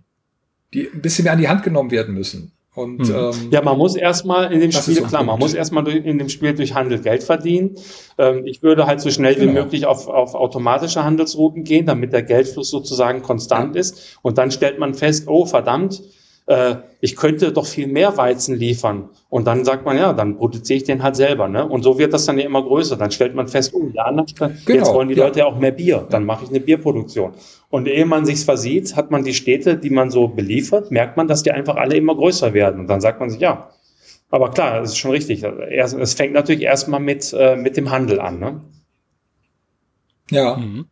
die ein bisschen mehr an die Hand genommen werden müssen. Und, hm. ähm, ja, man muss erstmal in dem Spiel, klar, man muss erstmal in dem Spiel durch Handel Geld verdienen. Ähm, ich würde halt so schnell genau. wie möglich auf, auf automatische Handelsrouten gehen, damit der Geldfluss sozusagen konstant ja. ist. Und dann stellt man fest, oh verdammt, äh, ich könnte doch viel mehr Weizen liefern. Und dann sagt man, ja, dann produziere ich den halt selber. Ne? Und so wird das dann ja immer größer. Dann stellt man fest, oh, ja, genau, jetzt wollen die ja. Leute ja auch mehr Bier. Dann mache ich eine Bierproduktion. Und ehe man sich's versieht, hat man die Städte, die man so beliefert, merkt man, dass die einfach alle immer größer werden. Und dann sagt man sich, ja, aber klar, das ist schon richtig. Es fängt natürlich erstmal mit, äh, mit dem Handel an. Ne? Ja. Mhm.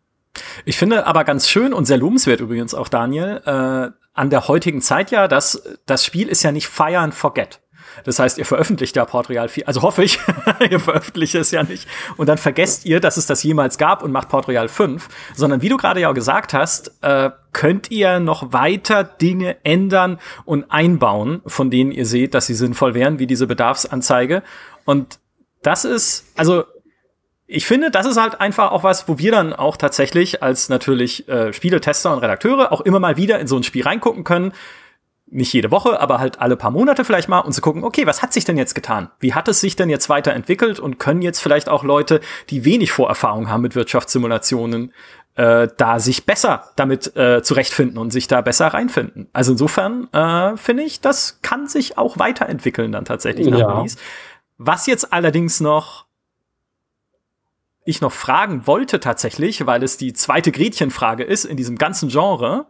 Ich finde aber ganz schön und sehr lobenswert übrigens auch, Daniel, äh, an der heutigen Zeit ja, dass das Spiel ist ja nicht Fire and Forget. Das heißt, ihr veröffentlicht ja Port Royal 4, also hoffe ich, ihr veröffentlicht es ja nicht. Und dann vergesst ihr, dass es das jemals gab und macht Port Royal 5, sondern wie du gerade ja auch gesagt hast, äh, könnt ihr noch weiter Dinge ändern und einbauen, von denen ihr seht, dass sie sinnvoll wären, wie diese Bedarfsanzeige. Und das ist, also ich finde, das ist halt einfach auch was, wo wir dann auch tatsächlich als natürlich äh, Spieletester und Redakteure auch immer mal wieder in so ein Spiel reingucken können. Nicht jede Woche, aber halt alle paar Monate vielleicht mal und zu gucken, okay, was hat sich denn jetzt getan? Wie hat es sich denn jetzt weiterentwickelt und können jetzt vielleicht auch Leute, die wenig Vorerfahrung haben mit Wirtschaftssimulationen, äh, da sich besser damit äh, zurechtfinden und sich da besser reinfinden. Also insofern äh, finde ich, das kann sich auch weiterentwickeln dann tatsächlich nach ja. Release. Was jetzt allerdings noch ich noch fragen wollte tatsächlich, weil es die zweite Gretchenfrage ist in diesem ganzen Genre,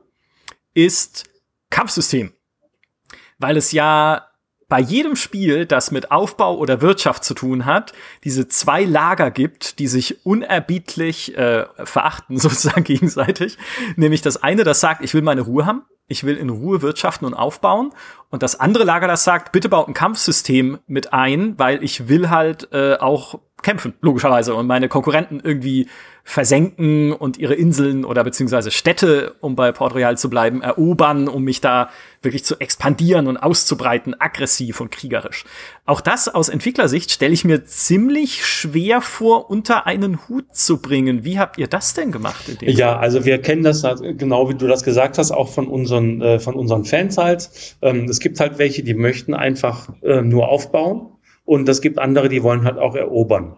ist Kampfsystem. Weil es ja bei jedem Spiel, das mit Aufbau oder Wirtschaft zu tun hat, diese zwei Lager gibt, die sich unerbietlich äh, verachten, sozusagen gegenseitig. Nämlich das eine, das sagt, ich will meine Ruhe haben, ich will in Ruhe wirtschaften und aufbauen. Und das andere Lager, das sagt, bitte baut ein Kampfsystem mit ein, weil ich will halt äh, auch kämpfen, logischerweise, und meine Konkurrenten irgendwie versenken und ihre Inseln oder beziehungsweise Städte, um bei Port Royal zu bleiben, erobern, um mich da wirklich zu expandieren und auszubreiten, aggressiv und kriegerisch. Auch das aus Entwicklersicht stelle ich mir ziemlich schwer vor, unter einen Hut zu bringen. Wie habt ihr das denn gemacht? ja, also wir kennen das genau, wie du das gesagt hast, auch von unseren, äh, von unseren Fans halt. Ähm, es gibt halt welche, die möchten einfach äh, nur aufbauen und es gibt andere, die wollen halt auch erobern.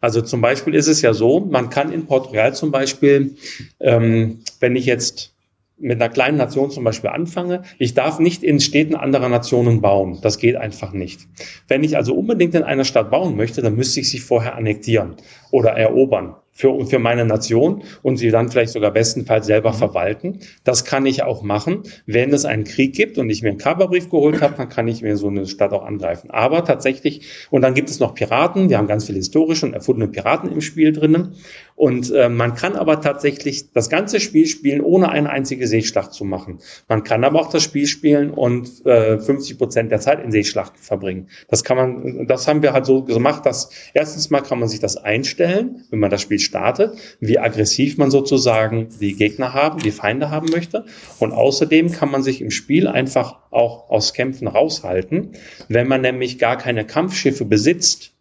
Also zum Beispiel ist es ja so, man kann in Portugal zum Beispiel, ähm, wenn ich jetzt mit einer kleinen Nation zum Beispiel anfange, ich darf nicht in Städten anderer Nationen bauen. Das geht einfach nicht. Wenn ich also unbedingt in einer Stadt bauen möchte, dann müsste ich sie vorher annektieren oder erobern für, für meine Nation und sie dann vielleicht sogar bestenfalls selber mhm. verwalten. Das kann ich auch machen. Wenn es einen Krieg gibt und ich mir einen Kaperbrief geholt habe, dann kann ich mir so eine Stadt auch angreifen. Aber tatsächlich, und dann gibt es noch Piraten, wir haben ganz viele historische und erfundene Piraten im Spiel drinnen. Und äh, man kann aber tatsächlich das ganze Spiel spielen, ohne eine einzige Seeschlacht zu machen. Man kann aber auch das Spiel spielen und äh, 50 Prozent der Zeit in Seeschlacht verbringen. Das kann man, das haben wir halt so gemacht, dass erstens mal kann man sich das einstellen, wenn man das Spiel startet, wie aggressiv man sozusagen die Gegner haben, die Feinde haben möchte. Und außerdem kann man sich im Spiel einfach auch aus Kämpfen raushalten. Wenn man nämlich gar keine Kampfschiffe besitzt,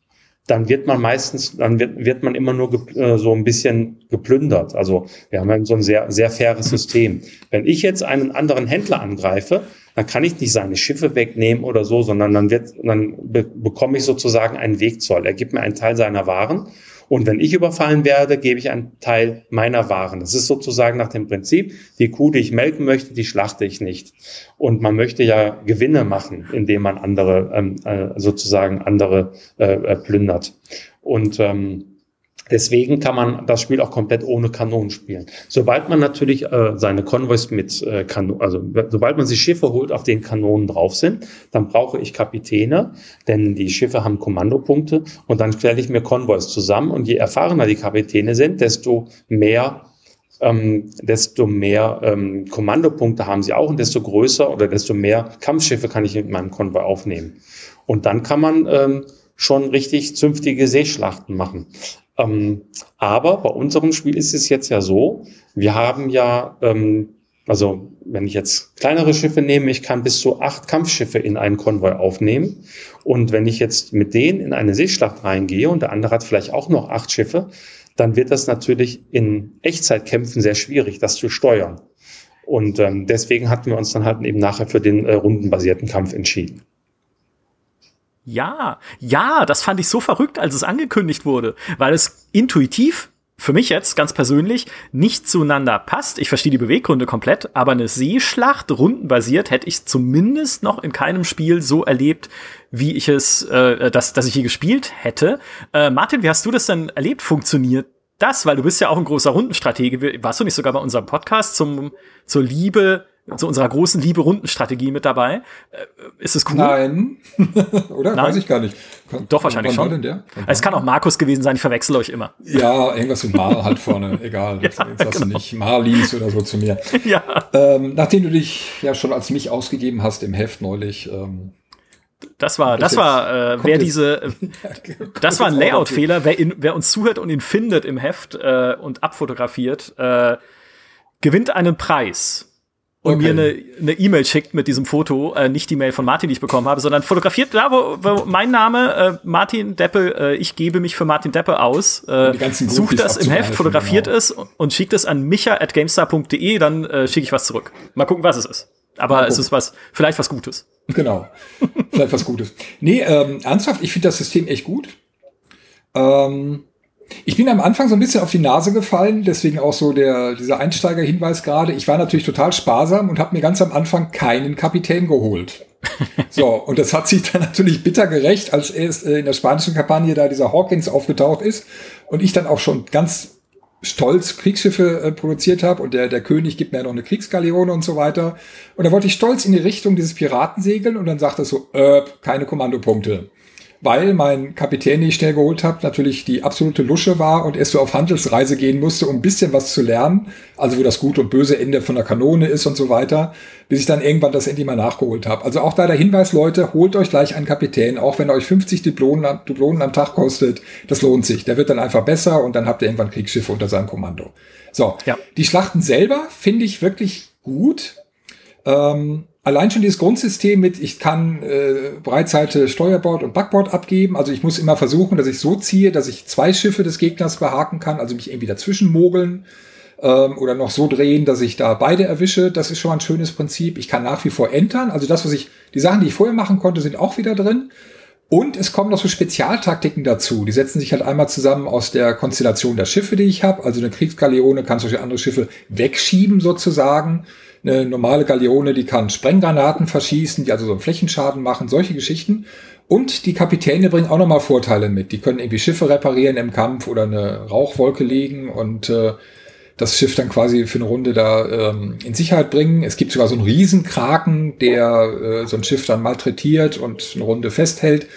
dann wird man meistens, dann wird, wird man immer nur äh, so ein bisschen geplündert. Also wir haben so ein sehr, sehr faires System. Wenn ich jetzt einen anderen Händler angreife, dann kann ich nicht seine Schiffe wegnehmen oder so, sondern dann wird, dann be bekomme ich sozusagen einen Wegzoll. Er gibt mir einen Teil seiner Waren und wenn ich überfallen werde, gebe ich einen Teil meiner Waren. Das ist sozusagen nach dem Prinzip, die Kuh, die ich melken möchte, die schlachte ich nicht. Und man möchte ja Gewinne machen, indem man andere, ähm, äh, sozusagen andere äh, äh plündert. Und ähm, Deswegen kann man das Spiel auch komplett ohne Kanonen spielen. Sobald man natürlich äh, seine Konvois mit äh, Kanonen, also sobald man sich Schiffe holt, auf denen Kanonen drauf sind, dann brauche ich Kapitäne, denn die Schiffe haben Kommandopunkte und dann stelle ich mir Konvois zusammen und je erfahrener die Kapitäne sind, desto mehr ähm, desto mehr ähm, Kommandopunkte haben sie auch und desto größer oder desto mehr Kampfschiffe kann ich mit meinem Konvoi aufnehmen. Und dann kann man ähm, schon richtig zünftige Seeschlachten machen. Ähm, aber bei unserem Spiel ist es jetzt ja so, Wir haben ja, ähm, also wenn ich jetzt kleinere Schiffe nehme, ich kann bis zu acht Kampfschiffe in einen Konvoi aufnehmen. Und wenn ich jetzt mit denen in eine Seeschlacht reingehe und der andere hat vielleicht auch noch acht Schiffe, dann wird das natürlich in Echtzeitkämpfen sehr schwierig, das zu steuern. Und ähm, deswegen hatten wir uns dann halt eben nachher für den äh, rundenbasierten Kampf entschieden. Ja, ja, das fand ich so verrückt, als es angekündigt wurde, weil es intuitiv für mich jetzt ganz persönlich nicht zueinander passt. Ich verstehe die Beweggründe komplett, aber eine Seeschlacht rundenbasiert hätte ich zumindest noch in keinem Spiel so erlebt, wie ich es, äh, dass, dass ich hier gespielt hätte. Äh, Martin, wie hast du das denn erlebt? Funktioniert das? Weil du bist ja auch ein großer Rundenstratege. Warst du nicht sogar bei unserem Podcast zum, zur Liebe zu unserer großen Liebe-Rundenstrategie mit dabei. Äh, ist es cool? Nein. Oder? Nein? Weiß ich gar nicht. Kann, Doch, wahrscheinlich schon. Denn der? es kann auch Markus gewesen sein, ich verwechsel euch immer. Ja, irgendwas mit Mar halt vorne, egal. ja, jetzt hast genau. nicht Marlies oder so zu mir. ja. Ähm, nachdem du dich ja schon als mich ausgegeben hast im Heft neulich, ähm, das war, das war, äh, wer diese, das war ein Layout-Fehler. Wer, wer uns zuhört und ihn findet im Heft äh, und abfotografiert, äh, gewinnt einen Preis und okay. mir eine E-Mail schickt mit diesem Foto, äh, nicht die Mail von Martin, die ich bekommen habe, sondern fotografiert da, wo, wo mein Name, äh, Martin Deppe, äh, ich gebe mich für Martin Deppe aus, äh, sucht das im Heft, fotografiert genau. es und schickt es an micha.gamestar.de, dann äh, schicke ich was zurück. Mal gucken, was es ist. Aber es ist was, vielleicht was Gutes. Genau. vielleicht was Gutes. Nee, ähm, ernsthaft, ich finde das System echt gut. Ähm, ich bin am Anfang so ein bisschen auf die Nase gefallen, deswegen auch so der, dieser Einsteigerhinweis gerade. Ich war natürlich total sparsam und habe mir ganz am Anfang keinen Kapitän geholt. So, und das hat sich dann natürlich bitter gerecht, als erst äh, in der spanischen Kampagne da dieser Hawkins aufgetaucht ist und ich dann auch schon ganz stolz Kriegsschiffe äh, produziert habe und der, der König gibt mir noch eine Kriegsgaleone und so weiter. Und da wollte ich stolz in die Richtung dieses Piraten segeln und dann sagt er so, äh, keine Kommandopunkte weil mein Kapitän, den ich schnell geholt habe, natürlich die absolute Lusche war und erst so auf Handelsreise gehen musste, um ein bisschen was zu lernen, also wo das gute und böse Ende von der Kanone ist und so weiter, bis ich dann irgendwann das endlich mal nachgeholt habe. Also auch da der Hinweis, Leute, holt euch gleich einen Kapitän, auch wenn er euch 50 Diplomen, Diplomen am Tag kostet, das lohnt sich. Der wird dann einfach besser und dann habt ihr irgendwann Kriegsschiffe unter seinem Kommando. So, ja. die Schlachten selber finde ich wirklich gut. Ähm, allein schon dieses Grundsystem mit, ich kann äh, Breitseite Steuerbord und Backbord abgeben. Also ich muss immer versuchen, dass ich so ziehe, dass ich zwei Schiffe des Gegners behaken kann, also mich irgendwie dazwischen mogeln ähm, oder noch so drehen, dass ich da beide erwische. Das ist schon mal ein schönes Prinzip. Ich kann nach wie vor entern. Also das, was ich, die Sachen, die ich vorher machen konnte, sind auch wieder drin. Und es kommen noch so Spezialtaktiken dazu. Die setzen sich halt einmal zusammen aus der Konstellation der Schiffe, die ich habe. Also eine Kriegsgaleone kann solche andere Schiffe wegschieben sozusagen. Eine normale Galeone, die kann Sprenggranaten verschießen, die also so einen Flächenschaden machen, solche Geschichten. Und die Kapitäne bringen auch nochmal Vorteile mit. Die können irgendwie Schiffe reparieren im Kampf oder eine Rauchwolke legen und äh, das Schiff dann quasi für eine Runde da ähm, in Sicherheit bringen. Es gibt sogar so einen Riesenkraken, der äh, so ein Schiff dann malträtiert und eine Runde festhält.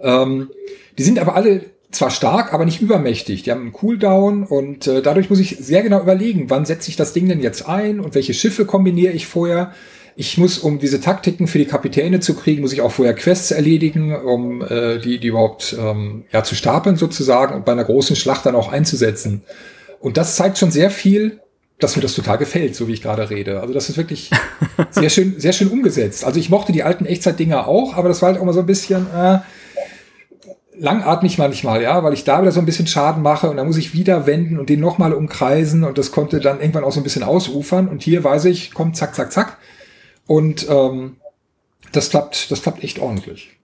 Ähm, die sind aber alle zwar stark, aber nicht übermächtig. Die haben einen Cooldown und äh, dadurch muss ich sehr genau überlegen, wann setze ich das Ding denn jetzt ein und welche Schiffe kombiniere ich vorher. Ich muss, um diese Taktiken für die Kapitäne zu kriegen, muss ich auch vorher Quests erledigen, um äh, die, die überhaupt ähm, ja, zu stapeln sozusagen und bei einer großen Schlacht dann auch einzusetzen. Und das zeigt schon sehr viel, dass mir das total gefällt, so wie ich gerade rede. Also das ist wirklich sehr schön, sehr schön umgesetzt. Also ich mochte die alten Echtzeit-Dinger auch, aber das war halt auch mal so ein bisschen, äh, langatmig manchmal, ja, weil ich da wieder so ein bisschen Schaden mache und dann muss ich wieder wenden und den nochmal umkreisen und das konnte dann irgendwann auch so ein bisschen ausufern und hier weiß ich, kommt zack, zack, zack und ähm, das klappt, das klappt echt ordentlich.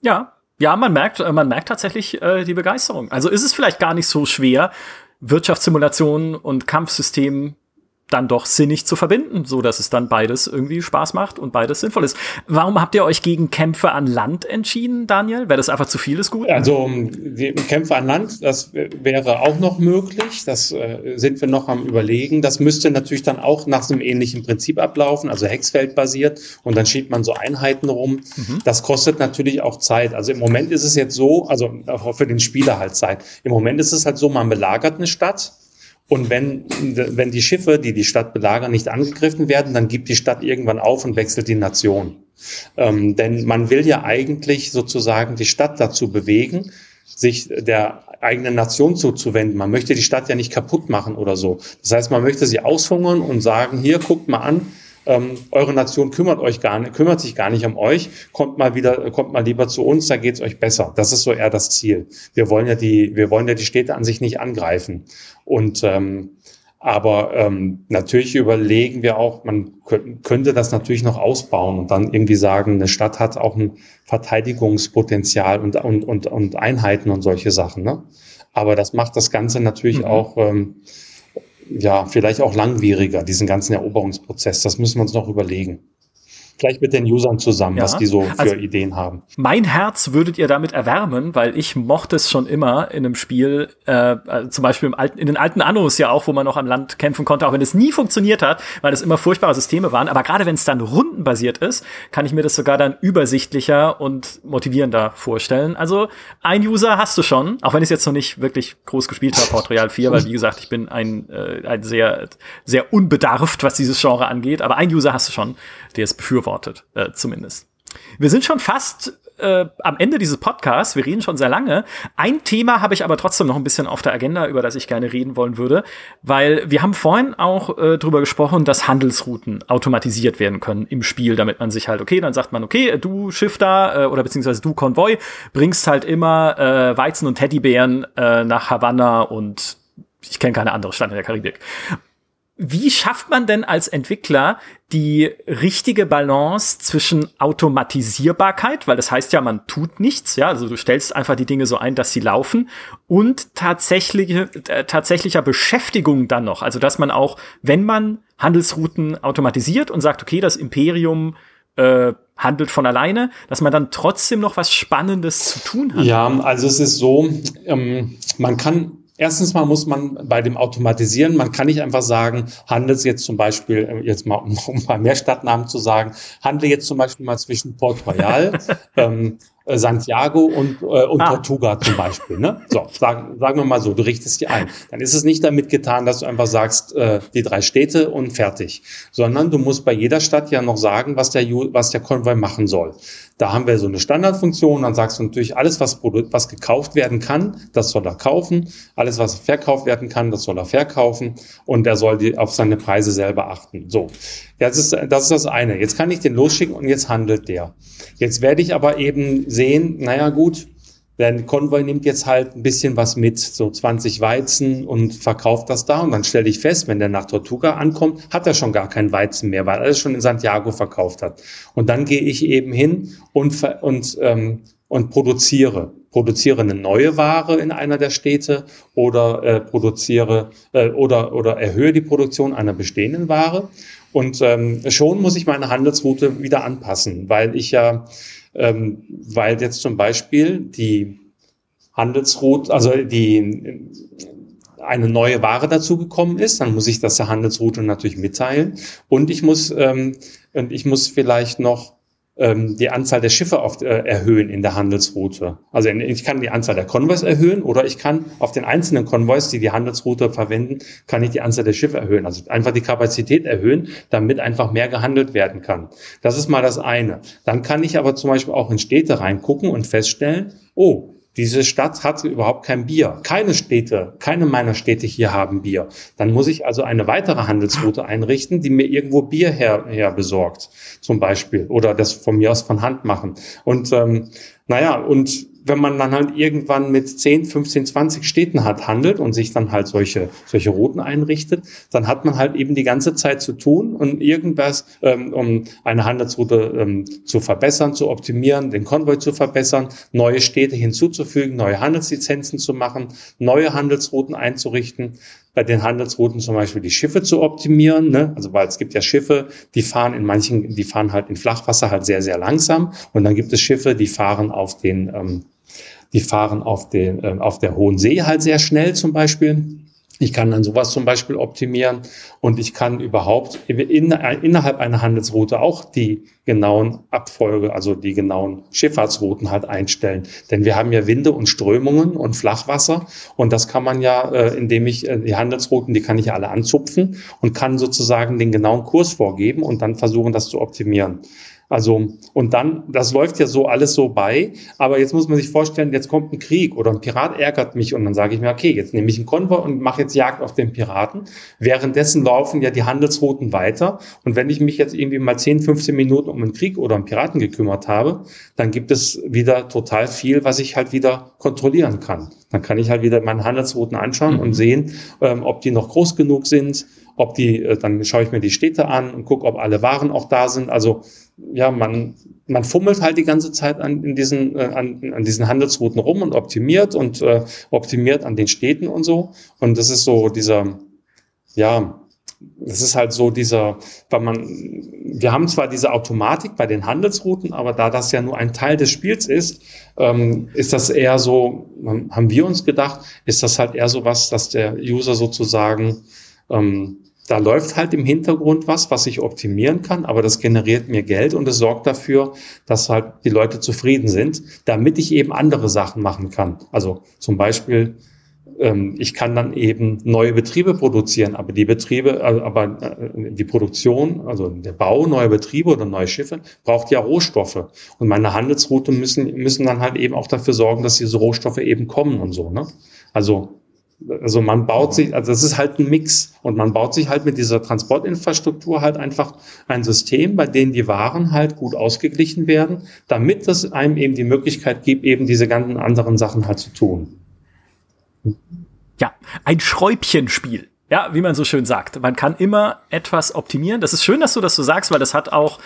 Ja, ja, man merkt, äh, man merkt tatsächlich äh, die Begeisterung. Also ist es vielleicht gar nicht so schwer, Wirtschaftssimulationen und Kampfsystemen dann doch sinnig zu verbinden, so dass es dann beides irgendwie Spaß macht und beides sinnvoll ist. Warum habt ihr euch gegen Kämpfe an Land entschieden, Daniel? Wäre das einfach zu viel ist gut? Also Kämpfe an Land, das wäre auch noch möglich. Das äh, sind wir noch am überlegen. Das müsste natürlich dann auch nach einem ähnlichen Prinzip ablaufen, also Hexfeld basiert und dann schiebt man so Einheiten rum. Mhm. Das kostet natürlich auch Zeit. Also im Moment ist es jetzt so, also für den Spieler halt Zeit. Im Moment ist es halt so, man belagert eine Stadt und wenn, wenn die Schiffe, die die Stadt belagern, nicht angegriffen werden, dann gibt die Stadt irgendwann auf und wechselt die Nation. Ähm, denn man will ja eigentlich sozusagen die Stadt dazu bewegen, sich der eigenen Nation zuzuwenden. Man möchte die Stadt ja nicht kaputt machen oder so. Das heißt, man möchte sie aushungern und sagen, hier, guckt mal an, ähm, eure Nation kümmert euch gar nicht, kümmert sich gar nicht um euch, kommt mal wieder, kommt mal lieber zu uns, da geht's euch besser. Das ist so eher das Ziel. Wir wollen ja die, wir wollen ja die Städte an sich nicht angreifen. Und ähm, aber ähm, natürlich überlegen wir auch, man könnte das natürlich noch ausbauen und dann irgendwie sagen, eine Stadt hat auch ein Verteidigungspotenzial und, und, und, und Einheiten und solche Sachen. Ne? Aber das macht das Ganze natürlich mhm. auch ähm, ja, vielleicht auch langwieriger, diesen ganzen Eroberungsprozess. Das müssen wir uns noch überlegen. Vielleicht mit den Usern zusammen, ja. was die so für also, Ideen haben. Mein Herz würdet ihr damit erwärmen, weil ich mochte es schon immer in einem Spiel, äh, äh, zum Beispiel im alten, in den alten Annos ja auch, wo man noch am Land kämpfen konnte, auch wenn es nie funktioniert hat, weil es immer furchtbare Systeme waren. Aber gerade wenn es dann rundenbasiert ist, kann ich mir das sogar dann übersichtlicher und motivierender vorstellen. Also ein User hast du schon, auch wenn ich es jetzt noch nicht wirklich groß gespielt habe, Port Royal 4, weil wie gesagt, ich bin ein, äh, ein sehr, sehr unbedarft, was dieses Genre angeht. Aber ein User hast du schon, der es befürwortet äh, zumindest. Wir sind schon fast äh, am Ende dieses Podcasts. Wir reden schon sehr lange. Ein Thema habe ich aber trotzdem noch ein bisschen auf der Agenda, über das ich gerne reden wollen würde, weil wir haben vorhin auch äh, darüber gesprochen, dass Handelsrouten automatisiert werden können im Spiel, damit man sich halt, okay, dann sagt man, okay, du Schiff da äh, oder beziehungsweise du Konvoi bringst halt immer äh, Weizen und Teddybären äh, nach Havanna und ich kenne keine andere Stadt in der Karibik. Wie schafft man denn als Entwickler die richtige Balance zwischen Automatisierbarkeit, weil das heißt ja, man tut nichts, ja, also du stellst einfach die Dinge so ein, dass sie laufen und tatsächliche, äh, tatsächlicher Beschäftigung dann noch, also dass man auch, wenn man Handelsrouten automatisiert und sagt, okay, das Imperium äh, handelt von alleine, dass man dann trotzdem noch was Spannendes zu tun hat. Ja, also es ist so, ähm, man kann Erstens mal muss man bei dem Automatisieren, man kann nicht einfach sagen, handelt jetzt zum Beispiel, äh, jetzt mal um, um mal mehr Stadtnamen zu sagen, handle jetzt zum Beispiel mal zwischen Port Royal, ähm, äh, Santiago und, äh, und ah. Tortuga zum Beispiel. Ne? So, sagen, sagen wir mal so, du richtest die ein. Dann ist es nicht damit getan, dass du einfach sagst, äh, die drei Städte und fertig, sondern du musst bei jeder Stadt ja noch sagen, was der, was der Konvoi machen soll. Da haben wir so eine Standardfunktion, dann sagst du natürlich, alles, was, was gekauft werden kann, das soll er kaufen. Alles, was verkauft werden kann, das soll er verkaufen. Und er soll die, auf seine Preise selber achten. So, das ist, das ist das eine. Jetzt kann ich den losschicken und jetzt handelt der. Jetzt werde ich aber eben sehen, naja gut, der Konvoi nimmt jetzt halt ein bisschen was mit, so 20 Weizen und verkauft das da. Und dann stelle ich fest, wenn der nach Tortuga ankommt, hat er schon gar kein Weizen mehr, weil er es schon in Santiago verkauft hat. Und dann gehe ich eben hin und, und, ähm, und produziere. Produziere eine neue Ware in einer der Städte oder äh, produziere äh, oder, oder erhöhe die Produktion einer bestehenden Ware. Und ähm, schon muss ich meine Handelsroute wieder anpassen, weil ich ja ähm, weil jetzt zum Beispiel die Handelsroute, also die eine neue Ware dazugekommen ist, dann muss ich das der Handelsroute natürlich mitteilen. Und ich muss ähm, und ich muss vielleicht noch ähm, die Anzahl der Schiffe auf, äh, erhöhen in der Handelsroute. Also ich kann die Anzahl der Konvois erhöhen oder ich kann auf den einzelnen Konvois, die die Handelsroute verwenden, kann ich die Anzahl der Schiffe erhöhen. Also einfach die Kapazität erhöhen, damit einfach mehr gehandelt werden kann. Das ist mal das eine. Dann kann ich aber zum Beispiel auch in Städte reingucken und feststellen, oh, diese Stadt hat überhaupt kein Bier. Keine Städte, keine meiner Städte hier haben Bier. Dann muss ich also eine weitere Handelsroute einrichten, die mir irgendwo Bier her, her besorgt, zum Beispiel. Oder das von mir aus von Hand machen. Und ähm, naja, und wenn man dann halt irgendwann mit 10, 15, 20 Städten hat, handelt und sich dann halt solche, solche Routen einrichtet, dann hat man halt eben die ganze Zeit zu tun und irgendwas, ähm, um eine Handelsroute ähm, zu verbessern, zu optimieren, den Konvoi zu verbessern, neue Städte hinzuzufügen, neue Handelslizenzen zu machen, neue Handelsrouten einzurichten bei den Handelsrouten zum Beispiel die Schiffe zu optimieren. Ne? Also weil es gibt ja Schiffe, die fahren in manchen, die fahren halt in Flachwasser halt sehr, sehr langsam. Und dann gibt es Schiffe, die fahren auf den ähm, die fahren auf, den, äh, auf der Hohen See halt sehr schnell zum Beispiel. Ich kann dann sowas zum Beispiel optimieren und ich kann überhaupt in, innerhalb einer Handelsroute auch die genauen Abfolge, also die genauen Schifffahrtsrouten halt einstellen. Denn wir haben ja Winde und Strömungen und Flachwasser und das kann man ja, äh, indem ich äh, die Handelsrouten, die kann ich alle anzupfen und kann sozusagen den genauen Kurs vorgeben und dann versuchen, das zu optimieren. Also, und dann, das läuft ja so alles so bei, aber jetzt muss man sich vorstellen, jetzt kommt ein Krieg oder ein Pirat ärgert mich und dann sage ich mir, okay, jetzt nehme ich einen Konvoi und mache jetzt Jagd auf den Piraten. Währenddessen laufen ja die Handelsrouten weiter und wenn ich mich jetzt irgendwie mal 10, 15 Minuten um einen Krieg oder einen Piraten gekümmert habe, dann gibt es wieder total viel, was ich halt wieder kontrollieren kann. Dann kann ich halt wieder meine Handelsrouten anschauen mhm. und sehen, ähm, ob die noch groß genug sind, ob die, äh, dann schaue ich mir die Städte an und gucke, ob alle Waren auch da sind. Also ja, man, man fummelt halt die ganze Zeit an, in diesen, äh, an, an diesen Handelsrouten rum und optimiert und äh, optimiert an den Städten und so. Und das ist so dieser, ja, das ist halt so dieser, weil man, wir haben zwar diese Automatik bei den Handelsrouten, aber da das ja nur ein Teil des Spiels ist, ähm, ist das eher so, haben wir uns gedacht, ist das halt eher so was, dass der User sozusagen ähm, da läuft halt im Hintergrund was, was ich optimieren kann, aber das generiert mir Geld und es sorgt dafür, dass halt die Leute zufrieden sind, damit ich eben andere Sachen machen kann. Also zum Beispiel, ähm, ich kann dann eben neue Betriebe produzieren, aber die Betriebe, äh, aber äh, die Produktion, also der Bau neuer Betriebe oder neue Schiffe braucht ja Rohstoffe. Und meine Handelsroute müssen, müssen dann halt eben auch dafür sorgen, dass diese Rohstoffe eben kommen und so, ne? Also also man baut sich, also das ist halt ein Mix und man baut sich halt mit dieser Transportinfrastruktur halt einfach ein System, bei dem die Waren halt gut ausgeglichen werden, damit es einem eben die Möglichkeit gibt, eben diese ganzen anderen Sachen halt zu tun. Ja, ein Schräubchenspiel. Ja, wie man so schön sagt. Man kann immer etwas optimieren. Das ist schön, dass du das so sagst, weil das hat auch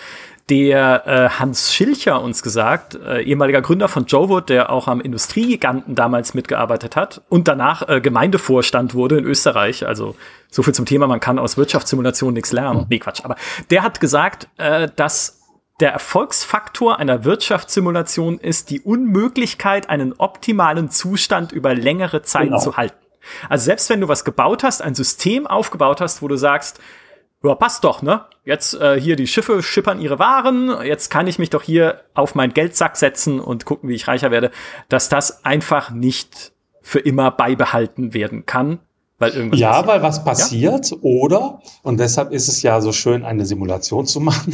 der äh, Hans Schilcher uns gesagt, äh, ehemaliger Gründer von JoWood, der auch am Industriegiganten damals mitgearbeitet hat und danach äh, Gemeindevorstand wurde in Österreich. Also so viel zum Thema, man kann aus Wirtschaftssimulation nichts lernen. Mhm. Nee, Quatsch. Aber der hat gesagt, äh, dass der Erfolgsfaktor einer Wirtschaftssimulation ist die Unmöglichkeit, einen optimalen Zustand über längere Zeit genau. zu halten. Also selbst wenn du was gebaut hast, ein System aufgebaut hast, wo du sagst, ja, passt doch, ne? Jetzt äh, hier die Schiffe schippern ihre Waren, jetzt kann ich mich doch hier auf meinen Geldsack setzen und gucken, wie ich reicher werde, dass das einfach nicht für immer beibehalten werden kann. Weil irgendwas ja, passiert. weil was passiert ja? oder, und deshalb ist es ja so schön, eine Simulation zu machen,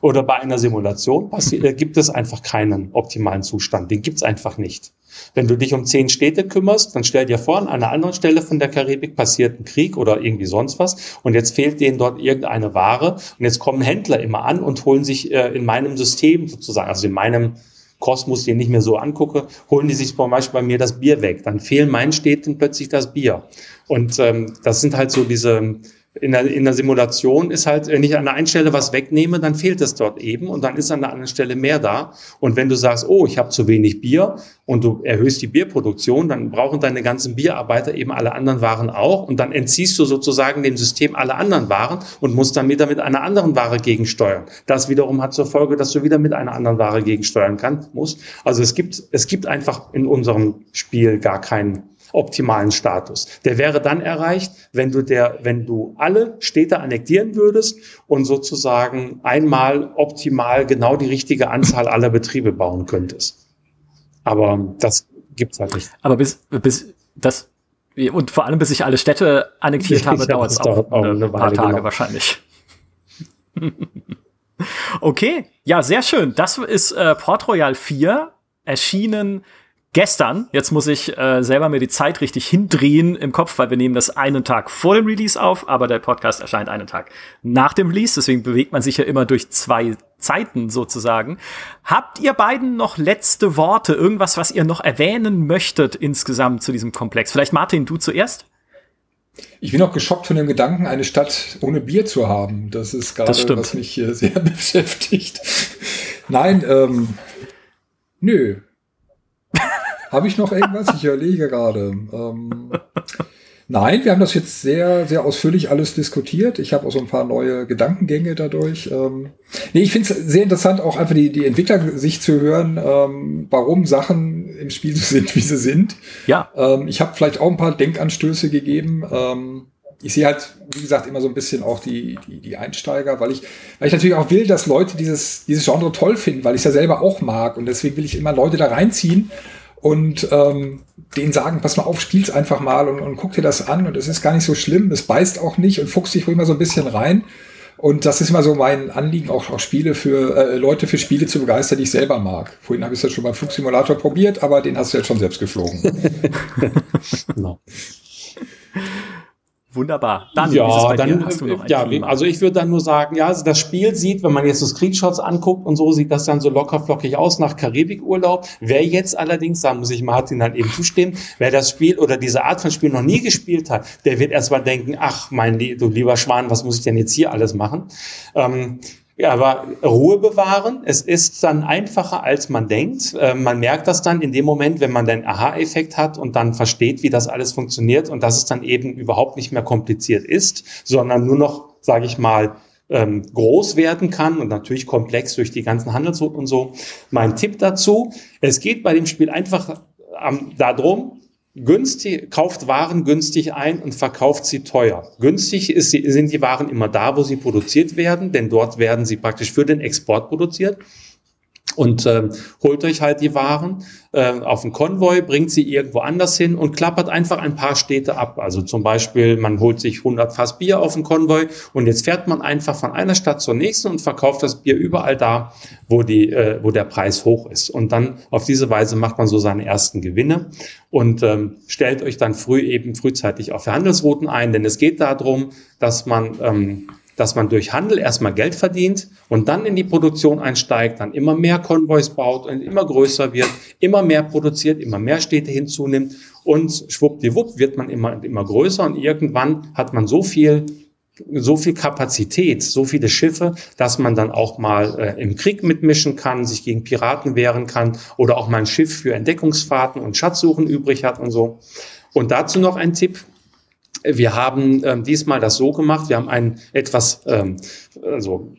oder bei einer Simulation passiert, äh, gibt es einfach keinen optimalen Zustand. Den gibt's einfach nicht. Wenn du dich um zehn Städte kümmerst, dann stell dir vor, an einer anderen Stelle von der Karibik passiert ein Krieg oder irgendwie sonst was und jetzt fehlt denen dort irgendeine Ware und jetzt kommen Händler immer an und holen sich äh, in meinem System sozusagen, also in meinem Kosmos, den ich mir so angucke, holen die sich zum Beispiel bei mir das Bier weg. Dann fehlen meinen Städten plötzlich das Bier. Und ähm, das sind halt so diese, in der, in der Simulation ist halt, wenn ich an der einen Stelle was wegnehme, dann fehlt es dort eben und dann ist an der anderen Stelle mehr da. Und wenn du sagst, oh, ich habe zu wenig Bier und du erhöhst die Bierproduktion, dann brauchen deine ganzen Bierarbeiter eben alle anderen Waren auch und dann entziehst du sozusagen dem System alle anderen Waren und musst dann wieder mit einer anderen Ware gegensteuern. Das wiederum hat zur Folge, dass du wieder mit einer anderen Ware gegensteuern kannst, musst. Also es gibt, es gibt einfach in unserem Spiel gar keinen optimalen Status. Der wäre dann erreicht, wenn du der, wenn du alle Städte annektieren würdest und sozusagen einmal optimal genau die richtige Anzahl aller Betriebe bauen könntest. Aber das gibt's halt nicht. Aber bis, bis das und vor allem bis ich alle Städte annektiert habe, dauert es auch, auch eine, paar Tage genau. wahrscheinlich. okay, ja, sehr schön. Das ist äh, Port Royal 4 erschienen gestern, jetzt muss ich äh, selber mir die Zeit richtig hindrehen im Kopf, weil wir nehmen das einen Tag vor dem Release auf, aber der Podcast erscheint einen Tag nach dem Release, deswegen bewegt man sich ja immer durch zwei Zeiten sozusagen. Habt ihr beiden noch letzte Worte, irgendwas, was ihr noch erwähnen möchtet insgesamt zu diesem Komplex? Vielleicht Martin, du zuerst? Ich bin auch geschockt von dem Gedanken, eine Stadt ohne Bier zu haben. Das ist gerade, was mich hier sehr beschäftigt. Nein, ähm, nö, habe ich noch irgendwas? Ich überlege gerade. Ähm, nein, wir haben das jetzt sehr, sehr ausführlich alles diskutiert. Ich habe auch so ein paar neue Gedankengänge dadurch. Ähm, nee, ich finde es sehr interessant, auch einfach die, die Entwickler sich zu hören, ähm, warum Sachen im Spiel so sind, wie sie sind. Ja. Ähm, ich habe vielleicht auch ein paar Denkanstöße gegeben. Ähm, ich sehe halt, wie gesagt, immer so ein bisschen auch die, die, die Einsteiger, weil ich, weil ich natürlich auch will, dass Leute dieses, dieses Genre toll finden, weil ich es ja selber auch mag. Und deswegen will ich immer Leute da reinziehen und ähm, denen sagen, pass mal auf, spiel's einfach mal und, und guck dir das an und es ist gar nicht so schlimm, es beißt auch nicht und fuchst dich wohl immer so ein bisschen rein. Und das ist immer so mein Anliegen, auch, auch Spiele für äh, Leute für Spiele zu begeistern, die ich selber mag. Vorhin habe ich es ja schon beim Flugsimulator probiert, aber den hast du jetzt schon selbst geflogen. genau. Wunderbar. Daniel, ja, dann, ja, also ich würde dann nur sagen, ja, also das Spiel sieht, wenn man jetzt so Screenshots anguckt und so, sieht das dann so locker flockig aus nach Karibikurlaub. Wer jetzt allerdings, da muss ich Martin dann eben zustimmen, wer das Spiel oder diese Art von Spiel noch nie gespielt hat, der wird erstmal denken, ach, mein du lieber Schwan, was muss ich denn jetzt hier alles machen? Ähm, ja, aber Ruhe bewahren. Es ist dann einfacher, als man denkt. Äh, man merkt das dann in dem Moment, wenn man den Aha-Effekt hat und dann versteht, wie das alles funktioniert und dass es dann eben überhaupt nicht mehr kompliziert ist, sondern nur noch, sage ich mal, ähm, groß werden kann und natürlich komplex durch die ganzen Handelsrouten und so. Mein Tipp dazu, es geht bei dem Spiel einfach ähm, darum, günstig, kauft Waren günstig ein und verkauft sie teuer. Günstig ist, sind die Waren immer da, wo sie produziert werden, denn dort werden sie praktisch für den Export produziert und ähm, holt euch halt die Waren äh, auf den Konvoi, bringt sie irgendwo anders hin und klappert einfach ein paar Städte ab. Also zum Beispiel, man holt sich 100 Fass Bier auf den Konvoi und jetzt fährt man einfach von einer Stadt zur nächsten und verkauft das Bier überall da, wo, die, äh, wo der Preis hoch ist. Und dann auf diese Weise macht man so seine ersten Gewinne und ähm, stellt euch dann früh eben frühzeitig auf Handelsrouten ein, denn es geht darum, dass man ähm, dass man durch Handel erstmal Geld verdient und dann in die Produktion einsteigt, dann immer mehr Konvois baut und immer größer wird, immer mehr produziert, immer mehr Städte hinzunimmt und schwuppdiwupp wird man immer, immer größer und irgendwann hat man so viel so viel Kapazität, so viele Schiffe, dass man dann auch mal äh, im Krieg mitmischen kann, sich gegen Piraten wehren kann oder auch mal ein Schiff für Entdeckungsfahrten und Schatzsuchen übrig hat und so. Und dazu noch ein Tipp. Wir haben ähm, diesmal das so gemacht, wir haben ein etwas, ähm, also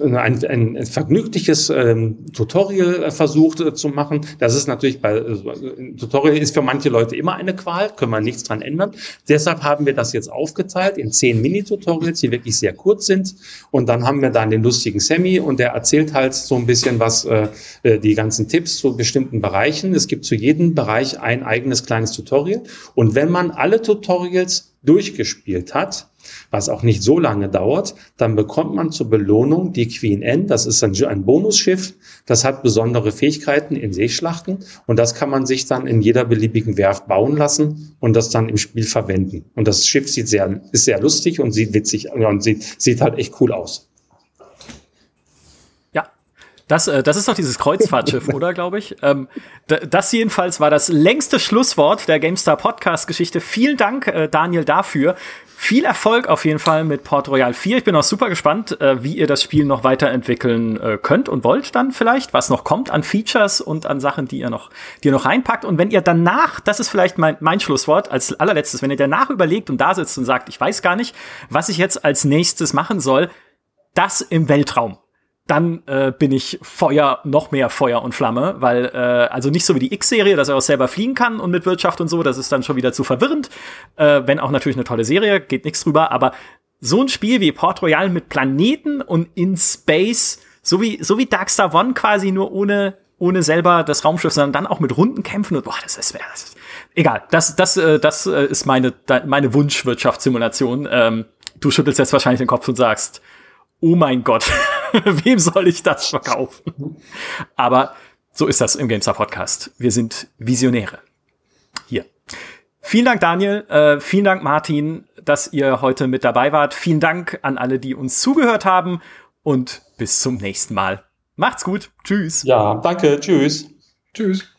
ein, ein, ein vergnügliches ähm, Tutorial äh, versucht äh, zu machen. Das ist natürlich bei äh, Tutorial ist für manche Leute immer eine Qual, können wir nichts dran ändern. Deshalb haben wir das jetzt aufgeteilt in zehn Mini-Tutorials, die wirklich sehr kurz sind. Und dann haben wir dann den lustigen Sammy und der erzählt halt so ein bisschen was, äh, äh die ganzen Tipps zu bestimmten Bereichen. Es gibt zu jedem Bereich ein eigenes kleines Tutorial. Und wenn man alle Tutorials durchgespielt hat, was auch nicht so lange dauert, dann bekommt man zur Belohnung die Queen N. Das ist ein, ein Bonusschiff, das hat besondere Fähigkeiten in Seeschlachten und das kann man sich dann in jeder beliebigen Werft bauen lassen und das dann im Spiel verwenden. Und das Schiff sieht sehr, ist sehr lustig und sieht witzig und sieht, sieht halt echt cool aus. Das, äh, das ist doch dieses Kreuzfahrtschiff, oder, glaube ich? Ähm, das jedenfalls war das längste Schlusswort der GameStar Podcast-Geschichte. Vielen Dank, äh, Daniel, dafür. Viel Erfolg auf jeden Fall mit Port Royal 4. Ich bin auch super gespannt, äh, wie ihr das Spiel noch weiterentwickeln äh, könnt und wollt dann vielleicht, was noch kommt an Features und an Sachen, die ihr noch, die ihr noch reinpackt. Und wenn ihr danach, das ist vielleicht mein, mein Schlusswort als allerletztes, wenn ihr danach überlegt und da sitzt und sagt, ich weiß gar nicht, was ich jetzt als nächstes machen soll, das im Weltraum dann äh, bin ich Feuer, noch mehr Feuer und Flamme, weil, äh, also nicht so wie die X-Serie, dass er auch selber fliegen kann und mit Wirtschaft und so, das ist dann schon wieder zu verwirrend. Äh, wenn auch natürlich eine tolle Serie, geht nichts drüber, aber so ein Spiel wie Port Royal mit Planeten und in Space, so wie, so wie Darkstar One quasi nur ohne, ohne selber das Raumschiff, sondern dann auch mit Runden kämpfen und boah, das ist, das ist egal. Das, das, äh, das äh, ist meine, meine Wunschwirtschaftssimulation. Ähm, du schüttelst jetzt wahrscheinlich den Kopf und sagst, oh mein Gott, wem soll ich das verkaufen? Aber so ist das im GameStar Podcast. Wir sind Visionäre. Hier. Vielen Dank, Daniel. Äh, vielen Dank, Martin, dass ihr heute mit dabei wart. Vielen Dank an alle, die uns zugehört haben. Und bis zum nächsten Mal. Macht's gut. Tschüss. Ja, danke. Tschüss. Tschüss.